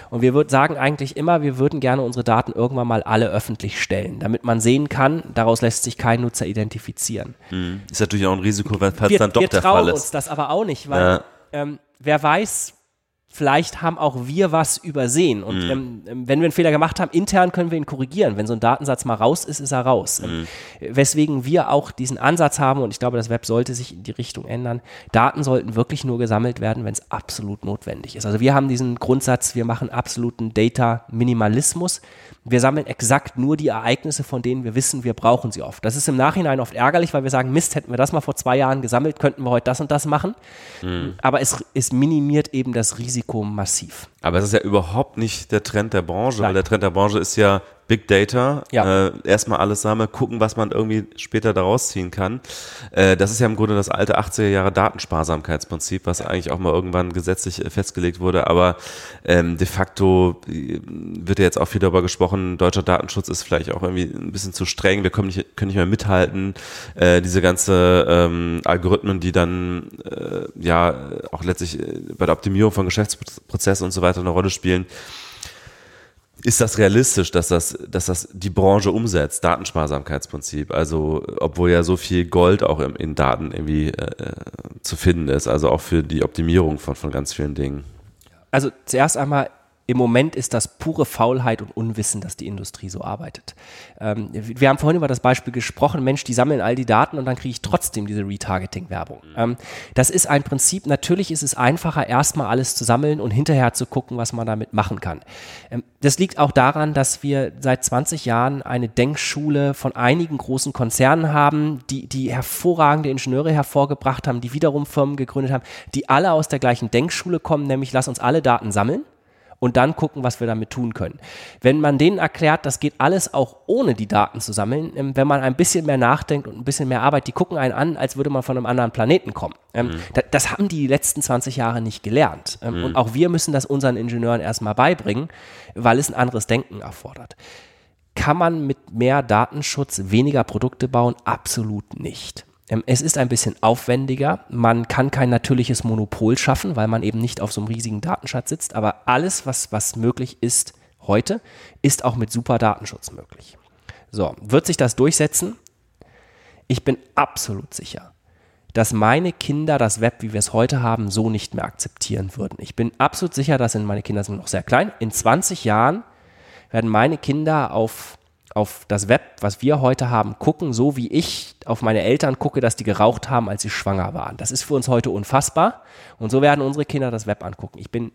Und wir würd, sagen eigentlich immer, wir würden gerne unsere Daten irgendwann mal alle öffentlich stellen, damit man sehen kann, daraus lässt sich kein Nutzer identifizieren. Ist natürlich auch ein Risiko, weil Wir, dann doch wir der trauen Fall uns ist. das aber auch nicht, weil Ja. ähm, wer weiß, vielleicht haben auch wir was übersehen. Und ähm, wenn wir einen Fehler gemacht haben, intern können wir ihn korrigieren. Wenn so ein Datensatz mal raus ist, ist er raus. Ähm, Weswegen wir auch diesen Ansatz haben, und ich glaube, das Web sollte sich in die Richtung ändern. Daten sollten wirklich nur gesammelt werden, wenn es absolut notwendig ist. Also wir haben diesen Grundsatz, wir machen absoluten Data-Minimalismus. Wir sammeln exakt nur die Ereignisse, von denen wir wissen, wir brauchen sie oft. Das ist im Nachhinein oft ärgerlich, weil wir sagen, Mist, hätten wir das mal vor zwei Jahren gesammelt, könnten wir heute das und das machen. Aber es, es minimiert eben das Risiko massiv. Aber es ist ja überhaupt nicht der Trend der Branche, weil Nein. der Trend der Branche ist ja Big Data, Ja. äh, erstmal alles sammeln, gucken, was man irgendwie später daraus ziehen kann. Äh, das ist ja im Grunde das alte 80er Jahre Datensparsamkeitsprinzip, was eigentlich auch mal irgendwann gesetzlich äh, festgelegt wurde, aber ähm, de facto äh, wird ja jetzt auch viel darüber gesprochen, deutscher Datenschutz ist vielleicht auch irgendwie ein bisschen zu streng, wir können nicht, können nicht mehr mithalten, äh, diese ganze ähm, Algorithmen, die dann äh, ja auch letztlich bei der Optimierung von Geschäftsprozessen und so weiter eine Rolle spielen. Ist das realistisch, dass das, dass das die Branche umsetzt, Datensparsamkeitsprinzip? Also, obwohl ja so viel Gold auch im, in Daten irgendwie äh, zu finden ist, also auch für die Optimierung von, von ganz vielen Dingen. Also zuerst einmal, im Moment ist das pure Faulheit und Unwissen, dass die Industrie so arbeitet. Ähm, wir haben vorhin über das Beispiel gesprochen, Mensch, die sammeln all die Daten und dann kriege ich trotzdem diese Retargeting-Werbung. Ähm, das ist ein Prinzip, natürlich ist es einfacher, erstmal alles zu sammeln und hinterher zu gucken, was man damit machen kann. Ähm, das liegt auch daran, dass wir seit 20 Jahren eine Denkschule von einigen großen Konzernen haben, die, die hervorragende Ingenieure hervorgebracht haben, die wiederum Firmen gegründet haben, die alle aus der gleichen Denkschule kommen, nämlich lass uns alle Daten sammeln und dann gucken, was wir damit tun können. Wenn man denen erklärt, das geht alles auch ohne die Daten zu sammeln, ähm, wenn man ein bisschen mehr nachdenkt und ein bisschen mehr arbeitet, die gucken einen an, als würde man von einem anderen Planeten kommen. Ähm, da, das haben die letzten 20 Jahre nicht gelernt. Ähm, Und auch wir müssen das unseren Ingenieuren erstmal beibringen, weil es ein anderes Denken erfordert. Kann man mit mehr Datenschutz weniger Produkte bauen? Absolut nicht. Ähm, Es ist ein bisschen aufwendiger. Man kann kein natürliches Monopol schaffen, weil man eben nicht auf so einem riesigen Datenschatz sitzt. Aber alles, was, was möglich ist heute, ist auch mit super Datenschutz möglich. So, wird sich das durchsetzen? Ich bin absolut sicher, dass meine Kinder das Web, wie wir es heute haben, so nicht mehr akzeptieren würden. Ich bin absolut sicher, dass in meine Kinder sind noch sehr klein. In 20 Jahren werden meine Kinder auf, auf das Web, was wir heute haben, gucken, so wie ich auf meine Eltern gucke, dass die geraucht haben, als sie schwanger waren. Das ist für uns heute unfassbar. Und so werden unsere Kinder das Web angucken. Ich bin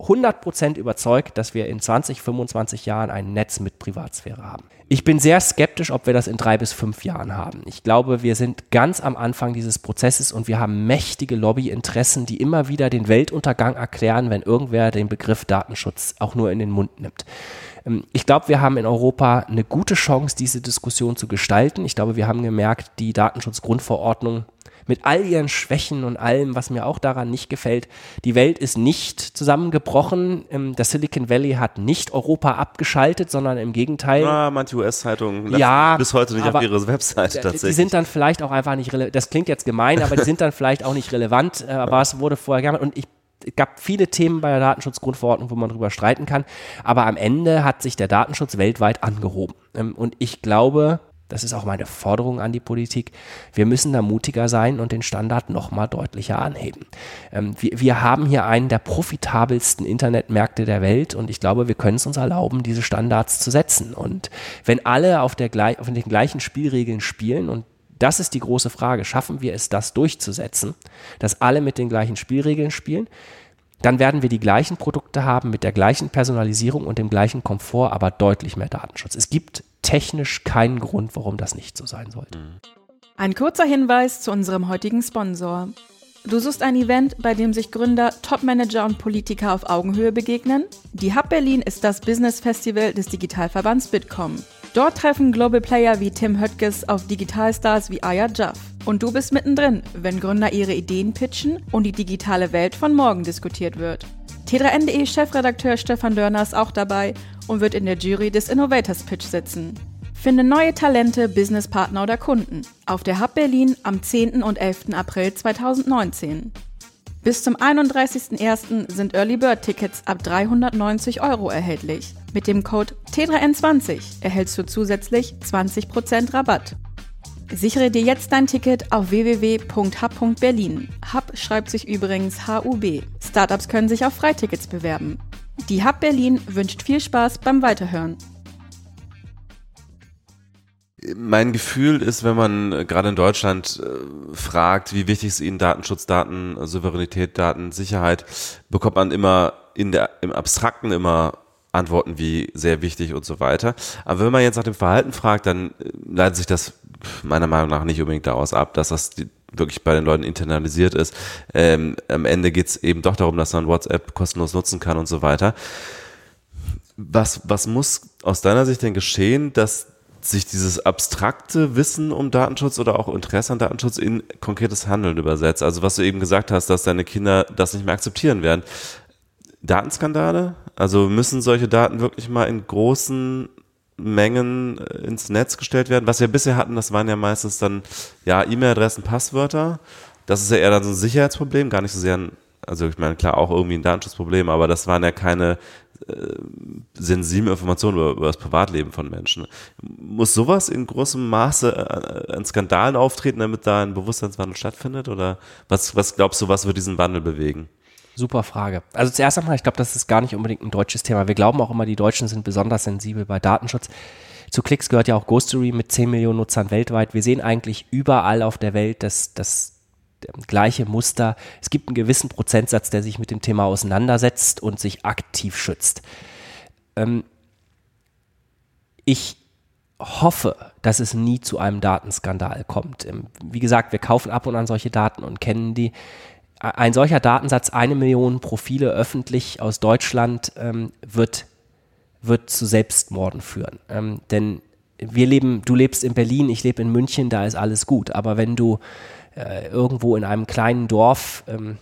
100% überzeugt, dass wir in 20, 25 Jahren ein Netz mit Privatsphäre haben. Ich bin sehr skeptisch, ob wir das in drei bis fünf Jahren haben. Ich glaube, wir sind ganz am Anfang dieses Prozesses und wir haben mächtige Lobbyinteressen, die immer wieder den Weltuntergang erklären, wenn irgendwer den Begriff Datenschutz auch nur in den Mund nimmt. Ähm, Ich glaube, wir haben in Europa eine gute Chance, diese Diskussion zu gestalten. Ich glaube, wir haben gemerkt, die Datenschutzgrundverordnung mit all ihren Schwächen und allem, was mir auch daran nicht gefällt. Die Welt ist nicht zusammengebrochen. Ähm, Das Silicon Valley hat nicht Europa abgeschaltet, sondern im Gegenteil. Ah, manche US-Zeitungen Ja, bis heute nicht auf ihre Webseite Die tatsächlich. sind dann vielleicht auch einfach nicht relevant. Das klingt jetzt gemein, aber die sind dann vielleicht auch nicht relevant. äh, Aber es wurde vorher gemacht und ich gab viele Themen bei der Datenschutzgrundverordnung, wo man drüber streiten kann. Aber am Ende hat sich der Datenschutz weltweit angehoben. Ähm, Und ich glaube, das ist auch meine Forderung an die Politik, wir müssen da mutiger sein und den Standard nochmal deutlicher anheben. Ähm, Wir, wir haben hier einen der profitabelsten Internetmärkte der Welt und ich glaube, wir können es uns erlauben, diese Standards zu setzen. Und wenn alle auf, der, auf den gleichen Spielregeln spielen und das ist die große Frage. Schaffen wir es, das durchzusetzen, dass alle mit den gleichen Spielregeln spielen? Dann werden wir die gleichen Produkte haben mit der gleichen Personalisierung und dem gleichen Komfort, aber deutlich mehr Datenschutz. Es gibt technisch keinen Grund, warum das nicht so sein sollte. Ein kurzer Hinweis zu unserem heutigen Sponsor. Du suchst ein Event, bei dem sich Gründer, Topmanager und Politiker auf Augenhöhe begegnen? Die Hub Berlin ist das Business Festival des Digitalverbands Bitkom. Dort treffen Global Player wie Tim Höttges auf Digitalstars wie Aya Jaff. Und du bist mittendrin, wenn Gründer ihre Ideen pitchen und die digitale Welt von morgen diskutiert wird. T3N.de Chefredakteur Stefan Dörner ist auch dabei und wird in der Jury des Innovators Pitch sitzen. Finde neue Talente, Businesspartner oder Kunden auf der Hub Berlin am 10. und 11. April 2019. Bis zum 31.01. sind Early Bird Tickets ab 390 Euro erhältlich. Mit dem Code T3N20 erhältst du zusätzlich 20% Rabatt. Sichere dir jetzt dein Ticket auf www.hub.berlin. Hub schreibt sich übrigens HUB. Startups können sich auf Freitickets bewerben. Die Hub Berlin wünscht viel Spaß beim Weiterhören. Mein Gefühl ist, wenn man äh, gerade in Deutschland äh, fragt, wie wichtig ist Ihnen Datenschutz, Daten, Souveränität, Datensicherheit, bekommt man immer in der, im Abstrakten immer Antworten wie sehr wichtig und so weiter. Aber wenn man jetzt nach dem Verhalten fragt, dann äh, leitet sich das meiner Meinung nach nicht unbedingt daraus ab, dass das die, wirklich bei den Leuten internalisiert ist. Ähm, am Ende geht es eben doch darum, dass man WhatsApp kostenlos nutzen kann und so weiter. Was, was muss aus deiner Sicht denn geschehen, dass sich dieses abstrakte Wissen um Datenschutz oder auch Interesse an Datenschutz in konkretes Handeln übersetzt. Also was du eben gesagt hast, dass deine Kinder das nicht mehr akzeptieren werden. Datenskandale? Also müssen solche Daten wirklich mal in großen Mengen äh, ins Netz gestellt werden? Was wir bisher hatten, das waren ja meistens dann ja E-Mail-Adressen, Passwörter. Das ist ja eher dann so ein Sicherheitsproblem, gar nicht so sehr ein, also ich meine klar auch irgendwie ein Datenschutzproblem, aber das waren ja keine äh, sensible Informationen über, über, das Privatleben von Menschen. Muss sowas in großem Maße äh, an Skandalen auftreten, damit da ein Bewusstseinswandel stattfindet? Oder was, was glaubst du, was wird diesen Wandel bewegen? Super Frage. Also zuerst einmal, ich glaube, das ist gar nicht unbedingt ein deutsches Thema. Wir glauben auch immer, die Deutschen sind besonders sensibel bei Datenschutz. Zu Klicks gehört ja auch Ghostery mit 10 Millionen Nutzern weltweit. Wir sehen eigentlich überall auf der Welt, dass das gleiche Muster. Es gibt einen gewissen Prozentsatz, der sich mit dem Thema auseinandersetzt und sich aktiv schützt. Ähm, ich hoffe, dass es nie zu einem Datenskandal kommt. Ähm, wie gesagt, wir kaufen ab und an solche Daten und kennen die. Ein solcher Datensatz, eine Million Profile öffentlich aus Deutschland, ähm, wird, wird zu Selbstmorden führen. Ähm, denn wir leben, du lebst in Berlin, ich lebe in München, da ist alles gut. Aber wenn du äh, irgendwo in einem kleinen Dorf ähm,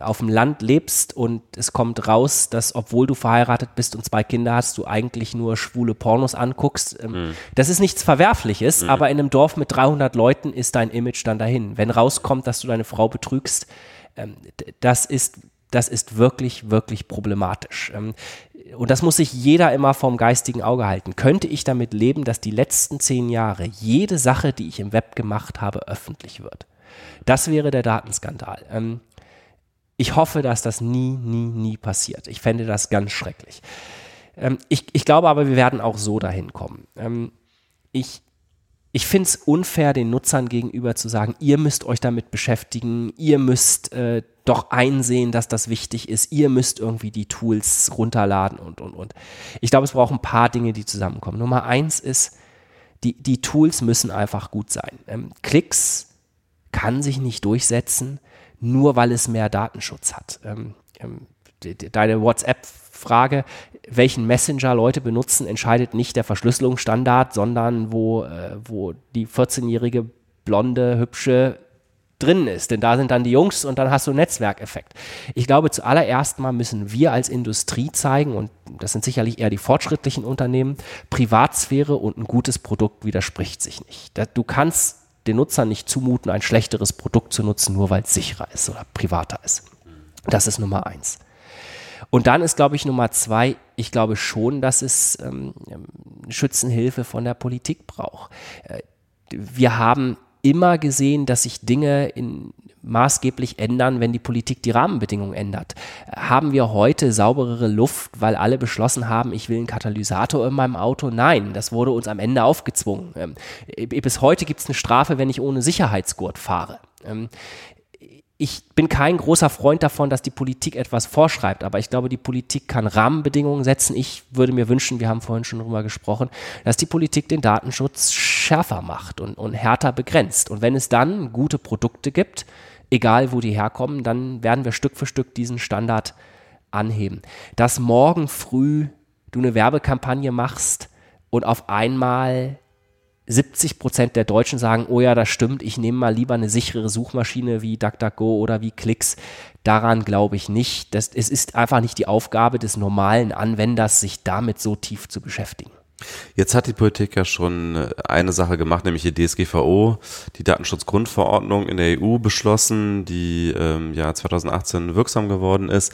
auf dem Land lebst und es kommt raus, dass obwohl du verheiratet bist und zwei Kinder hast, du eigentlich nur schwule Pornos anguckst. Ähm, mhm. Das ist nichts Verwerfliches, mhm. aber in einem Dorf mit 300 Leuten ist dein Image dann dahin. Wenn rauskommt, dass du deine Frau betrügst, das ist das ist wirklich, wirklich problematisch. Ähm, und das muss sich jeder immer vom geistigen Auge halten. Könnte ich damit leben, dass die letzten zehn Jahre jede Sache, die ich im Web gemacht habe, öffentlich wird? Das wäre der Datenskandal. Ähm, ich hoffe, dass das nie, nie, nie passiert. Ich fände das ganz schrecklich. Ähm, ich, ich glaube aber, wir werden auch so dahin kommen. Ähm, ich ich finde es unfair, den Nutzern gegenüber zu sagen, ihr müsst euch damit beschäftigen, ihr müsst äh, doch einsehen, dass das wichtig ist, ihr müsst irgendwie die Tools runterladen und, und, und. Ich glaube, es braucht ein paar Dinge, die zusammenkommen. Nummer eins ist, die, die Tools müssen einfach gut sein. Ähm, Klicks kann sich nicht durchsetzen, nur weil es mehr Datenschutz hat. Ähm, ähm, deine WhatsApp-Frage, welchen Messenger Leute benutzen, entscheidet nicht der Verschlüsselungsstandard, sondern wo, äh, wo die 14-jährige blonde, hübsche drin ist. Denn da sind dann die Jungs und dann hast du einen Netzwerkeffekt. Ich glaube, zuallererst mal müssen wir als Industrie zeigen, und das sind sicherlich eher die fortschrittlichen Unternehmen, Privatsphäre und ein gutes Produkt widerspricht sich nicht. Du kannst den Nutzern nicht zumuten, ein schlechteres Produkt zu nutzen, nur weil es sicherer ist oder privater ist. Das ist Nummer eins. Und dann ist, glaube ich, Nummer zwei, ich glaube schon, dass es ähm, Schützenhilfe von der Politik braucht. Äh, wir haben immer gesehen, dass sich Dinge in, maßgeblich ändern, wenn die Politik die Rahmenbedingungen ändert. Haben wir heute sauberere Luft, weil alle beschlossen haben, ich will einen Katalysator in meinem Auto? Nein, das wurde uns am Ende aufgezwungen. Ähm, bis heute gibt es eine Strafe, wenn ich ohne Sicherheitsgurt fahre. Ich bin kein großer Freund davon, dass die Politik etwas vorschreibt, aber ich glaube, die Politik kann Rahmenbedingungen setzen. Ich würde mir wünschen, wir haben vorhin schon darüber gesprochen, dass die Politik den Datenschutz schärfer macht und, und härter begrenzt. Und wenn es dann gute Produkte gibt, egal wo die herkommen, dann werden wir Stück für Stück diesen Standard anheben. Dass morgen früh du eine Werbekampagne machst und auf einmal 70 Prozent der Deutschen sagen, oh ja, das stimmt, ich nehme mal lieber eine sichere Suchmaschine wie DuckDuckGo oder wie Klicks. Daran glaube ich nicht. Das, es ist einfach nicht die Aufgabe des normalen Anwenders, sich damit so tief zu beschäftigen. Jetzt hat die Politik ja schon eine Sache gemacht, nämlich die DSGVO, die Datenschutzgrundverordnung in der EU beschlossen, die ähm, ja 2018 wirksam geworden ist.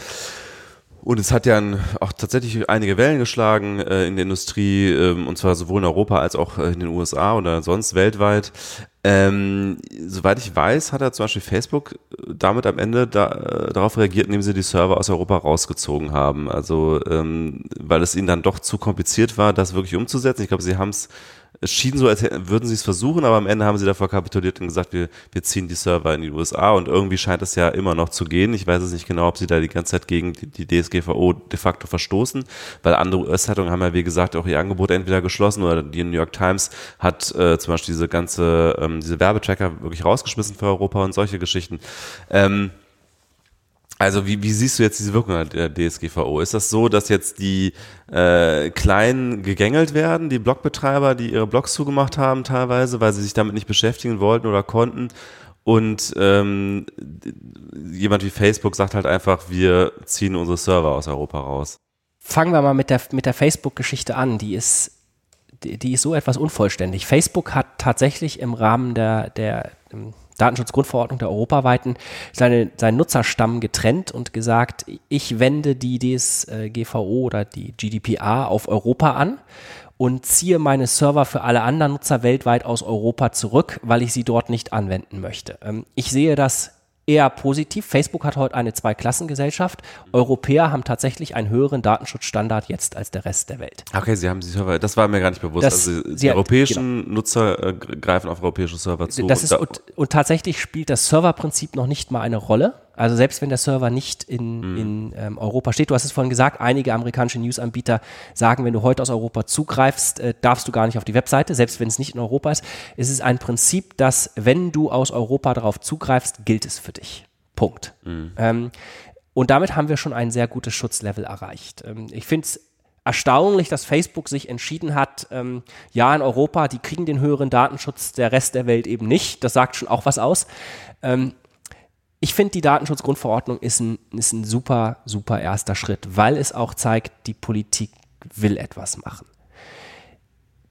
Und es hat ja auch tatsächlich einige Wellen geschlagen äh, in der Industrie, ähm, und zwar sowohl in Europa als auch äh, in den USA oder sonst weltweit. Ähm, soweit ich weiß, hat er zum Beispiel Facebook damit am Ende da, äh, darauf reagiert, indem sie die Server aus Europa rausgezogen haben. Also ähm, weil es ihnen dann doch zu kompliziert war, das wirklich umzusetzen. Ich glaube, sie haben es es schien so, als würden sie es versuchen, aber am Ende haben sie davor kapituliert und gesagt, wir, wir ziehen die Server in die USA und irgendwie scheint es ja immer noch zu gehen. Ich weiß es nicht genau, ob sie da die ganze Zeit gegen die, DSGVO de facto verstoßen, weil andere US-Zeitungen haben ja, wie gesagt, auch ihr Angebot entweder geschlossen oder die New York Times hat äh, zum Beispiel diese ganze, ähm, diese Werbetracker wirklich rausgeschmissen für Europa und solche Geschichten. Ähm, also wie, wie siehst du jetzt diese Wirkung der DSGVO? Ist das so, dass jetzt die äh, Kleinen gegängelt werden, die Blogbetreiber, die ihre Blogs zugemacht haben teilweise, weil sie sich damit nicht beschäftigen wollten oder konnten? Und ähm, jemand wie Facebook sagt halt einfach, wir ziehen unsere Server aus Europa raus. Fangen wir mal mit der, mit der Facebook-Geschichte an. Die ist, die, die ist so etwas unvollständig. Facebook hat tatsächlich im Rahmen der, der Datenschutzgrundverordnung der europaweiten seine, seinen Nutzerstamm getrennt und gesagt, ich wende die DSGVO oder die GDPR auf Europa an und ziehe meine Server für alle anderen Nutzer weltweit aus Europa zurück, weil ich sie dort nicht anwenden möchte. Ähm, ich sehe das eher positiv. Facebook hat heute eine Zweiklassengesellschaft. Europäer haben tatsächlich einen höheren Datenschutzstandard jetzt als der Rest der Welt. Okay, Sie haben die Server, das war mir gar nicht bewusst. Das, also die europäischen genau. Nutzer äh, greifen auf europäische Server zu. Das ist, und, und tatsächlich spielt das Serverprinzip noch nicht mal eine Rolle. Also selbst wenn der Server nicht in, mhm. in ähm, Europa steht, du hast es vorhin gesagt, einige amerikanische News-Anbieter sagen, wenn du heute aus Europa zugreifst, äh, darfst du gar nicht auf die Webseite, selbst wenn es nicht in Europa ist. Es ist ein Prinzip, dass wenn du aus Europa darauf zugreifst, gilt es für dich. Punkt. Mhm. Ähm, und damit haben wir schon ein sehr gutes Schutzlevel erreicht. Ähm, ich finde es erstaunlich, dass Facebook sich entschieden hat, ähm, ja, in Europa, die kriegen den höheren Datenschutz, der Rest der Welt eben nicht. Das sagt schon auch was aus. Ähm, ich finde, die Datenschutzgrundverordnung ist ein, ist ein super, super erster Schritt, weil es auch zeigt, die Politik will etwas machen.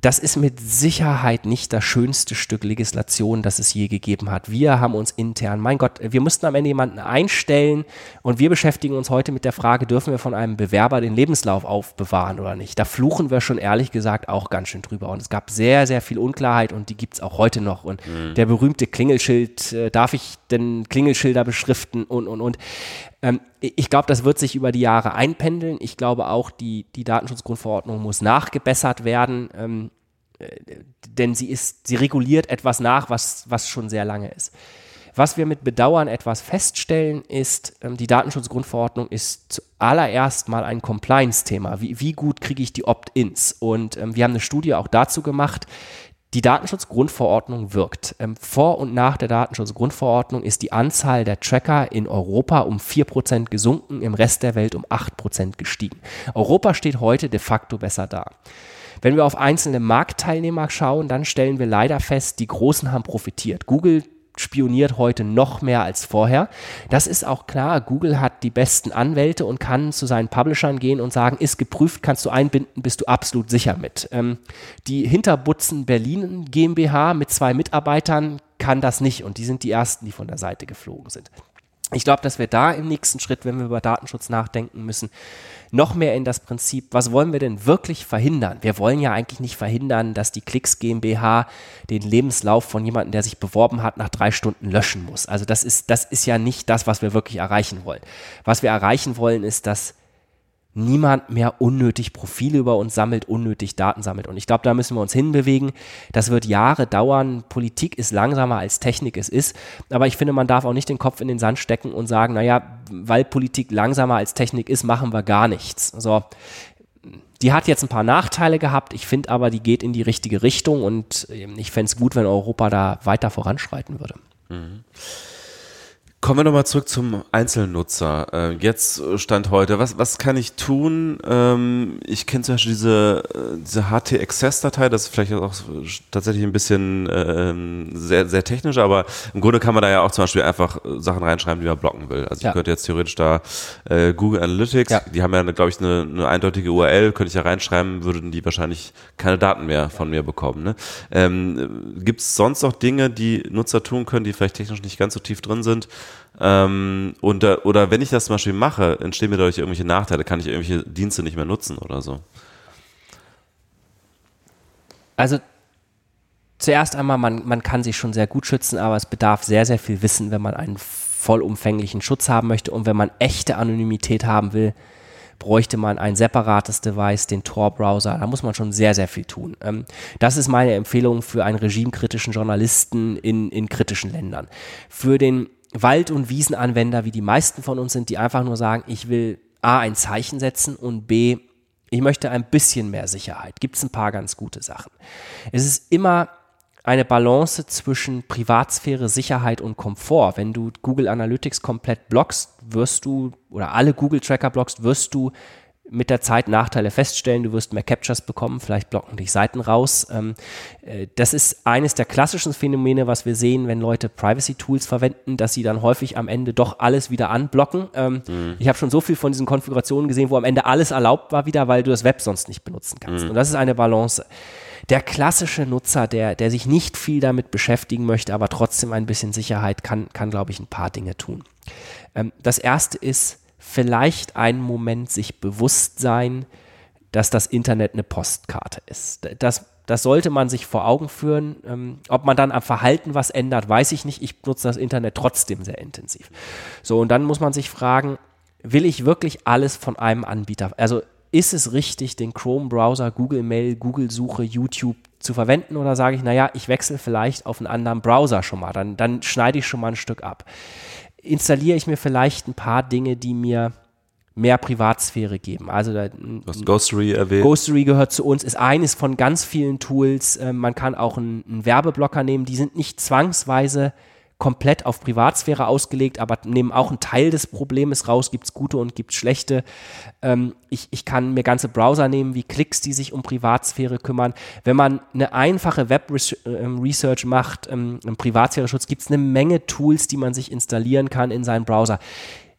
Das ist mit Sicherheit nicht das schönste Stück Legislation, das es je gegeben hat. Wir haben uns intern, mein Gott, wir mussten am Ende jemanden einstellen und wir beschäftigen uns heute mit der Frage, dürfen wir von einem Bewerber den Lebenslauf aufbewahren oder nicht? Da fluchen wir schon ehrlich gesagt auch ganz schön drüber. Und es gab sehr, sehr viel Unklarheit und die gibt es auch heute noch. Und mhm. der berühmte Klingelschild, äh, darf ich denn Klingelschilder beschriften und, und, und. Ähm, ich glaube, das wird sich über die Jahre einpendeln. Ich glaube auch, die, die Datenschutzgrundverordnung muss nachgebessert werden. Äh, denn sie ist, sie reguliert etwas nach, was, was schon sehr lange ist. Was wir mit Bedauern etwas feststellen, ist, ähm, die Datenschutzgrundverordnung ist zuallererst mal ein Compliance-Thema. Wie, wie, gut kriege ich die Opt-ins? Und ähm, wir haben eine Studie auch dazu gemacht. Die Datenschutzgrundverordnung wirkt. Ähm, vor und nach der Datenschutzgrundverordnung ist die Anzahl der Tracker in Europa um 4% gesunken, im Rest der Welt um 8% gestiegen. Europa steht heute de facto besser da. Wenn wir auf einzelne Marktteilnehmer schauen, dann stellen wir leider fest, die Großen haben profitiert. Google spioniert heute noch mehr als vorher. Das ist auch klar. Google hat die besten Anwälte und kann zu seinen Publishern gehen und sagen, ist geprüft, kannst du einbinden, bist du absolut sicher mit. Ähm, die Hinterbutzen Berlin GmbH mit zwei Mitarbeitern kann das nicht und die sind die ersten, die von der Seite geflogen sind. Ich glaube, dass wir da im nächsten Schritt, wenn wir über Datenschutz nachdenken müssen, noch mehr in das Prinzip, was wollen wir denn wirklich verhindern? Wir wollen ja eigentlich nicht verhindern, dass die Klicks GmbH den Lebenslauf von jemandem, der sich beworben hat, nach drei Stunden löschen muss. Also das ist, das ist ja nicht das, was wir wirklich erreichen wollen. Was wir erreichen wollen, ist, dass niemand mehr unnötig Profile über uns sammelt, unnötig Daten sammelt. Und ich glaube, da müssen wir uns hinbewegen. Das wird Jahre dauern. Politik ist langsamer als Technik es ist. Aber ich finde, man darf auch nicht den Kopf in den Sand stecken und sagen, naja, weil Politik langsamer als Technik ist, machen wir gar nichts. So. Die hat jetzt ein paar Nachteile gehabt. Ich finde aber, die geht in die richtige Richtung und ähm, ich fände es gut, wenn Europa da weiter voranschreiten würde. Mhm. Kommen wir nochmal zurück zum Einzelnutzer. Äh, jetzt Stand heute. Was, was kann ich tun? Ähm, ich kenne zum Beispiel diese, äh, diese HT-Access-Datei, das ist vielleicht auch tatsächlich ein bisschen ähm, sehr, sehr technisch, aber im Grunde kann man da ja auch zum Beispiel einfach Sachen reinschreiben, die man blocken will. Also ich könnte jetzt theoretisch da äh, Google Analytics, ja. die haben ja, glaube ich, eine, eine eindeutige URL, könnte ich ja reinschreiben, würden die wahrscheinlich keine Daten mehr von mir bekommen. Ne? Ähm, Gibt es sonst noch Dinge, die Nutzer tun können, die vielleicht technisch nicht ganz so tief drin sind? Ähm, und, oder wenn ich das zum Beispiel mache, entstehen mir dadurch irgendwelche Nachteile, kann ich irgendwelche Dienste nicht mehr nutzen oder so. Also zuerst einmal, man, man kann sich schon sehr gut schützen, aber es bedarf sehr, sehr viel Wissen, wenn man einen vollumfänglichen Schutz haben möchte und wenn man echte Anonymität haben will, bräuchte man ein separates Device, den Tor-Browser. Da muss man schon sehr, sehr viel tun. Ähm, das ist meine Empfehlung für einen regimekritischen Journalisten in, in kritischen Ländern. Für den Wald- und Wiesenanwender, wie die meisten von uns sind, die einfach nur sagen, ich will A, ein Zeichen setzen und B, ich möchte ein bisschen mehr Sicherheit. Gibt es ein paar ganz gute Sachen. Es ist immer eine Balance zwischen Privatsphäre, Sicherheit und Komfort. Wenn du Google Analytics komplett blockst, wirst du, oder alle Google Tracker blockst, wirst du mit der Zeit Nachteile feststellen. Du wirst mehr Captures bekommen, vielleicht blocken dich Seiten raus. Ähm, äh, das ist eines der klassischen Phänomene, was wir sehen, wenn Leute Privacy-Tools verwenden, dass sie dann häufig am Ende doch alles wieder anblocken. Ähm, mhm. Ich habe schon so viel von diesen Konfigurationen gesehen, wo am Ende alles erlaubt war wieder, weil du das Web sonst nicht benutzen kannst. Mhm. Und das ist eine Balance der klassische Nutzer, der, der sich nicht viel damit beschäftigen möchte, aber trotzdem ein bisschen Sicherheit kann, kann glaube ich, ein paar Dinge tun. Ähm, das erste ist vielleicht einen Moment sich bewusst sein, dass das Internet eine Postkarte ist. Das, das sollte man sich vor Augen führen. Ähm, ob man dann am Verhalten was ändert, weiß ich nicht. Ich nutze das Internet trotzdem sehr intensiv. So, und dann muss man sich fragen, will ich wirklich alles von einem Anbieter? Also ist es richtig, den Chrome-Browser, Google Mail, Google-Suche, YouTube zu verwenden oder sage ich, naja, ich wechsle vielleicht auf einen anderen Browser schon mal, dann, dann schneide ich schon mal ein Stück ab. Installiere ich mir vielleicht ein paar Dinge, die mir mehr Privatsphäre geben. Also da, du hast Ghostery erwähnt. Ghostery gehört zu uns, ist eines von ganz vielen Tools. Ähm, man kann auch einen, einen Werbeblocker nehmen, die sind nicht zwangsweise komplett auf Privatsphäre ausgelegt, aber nehmen auch einen Teil des Problems raus, gibt es gute und gibt es schlechte. Ähm, ich, ich kann mir ganze Browser nehmen wie Klicks, die sich um Privatsphäre kümmern. Wenn man eine einfache Web-Research ähm, macht, ähm, Privatsphäre-Schutz, gibt es eine Menge Tools, die man sich installieren kann in seinen Browser.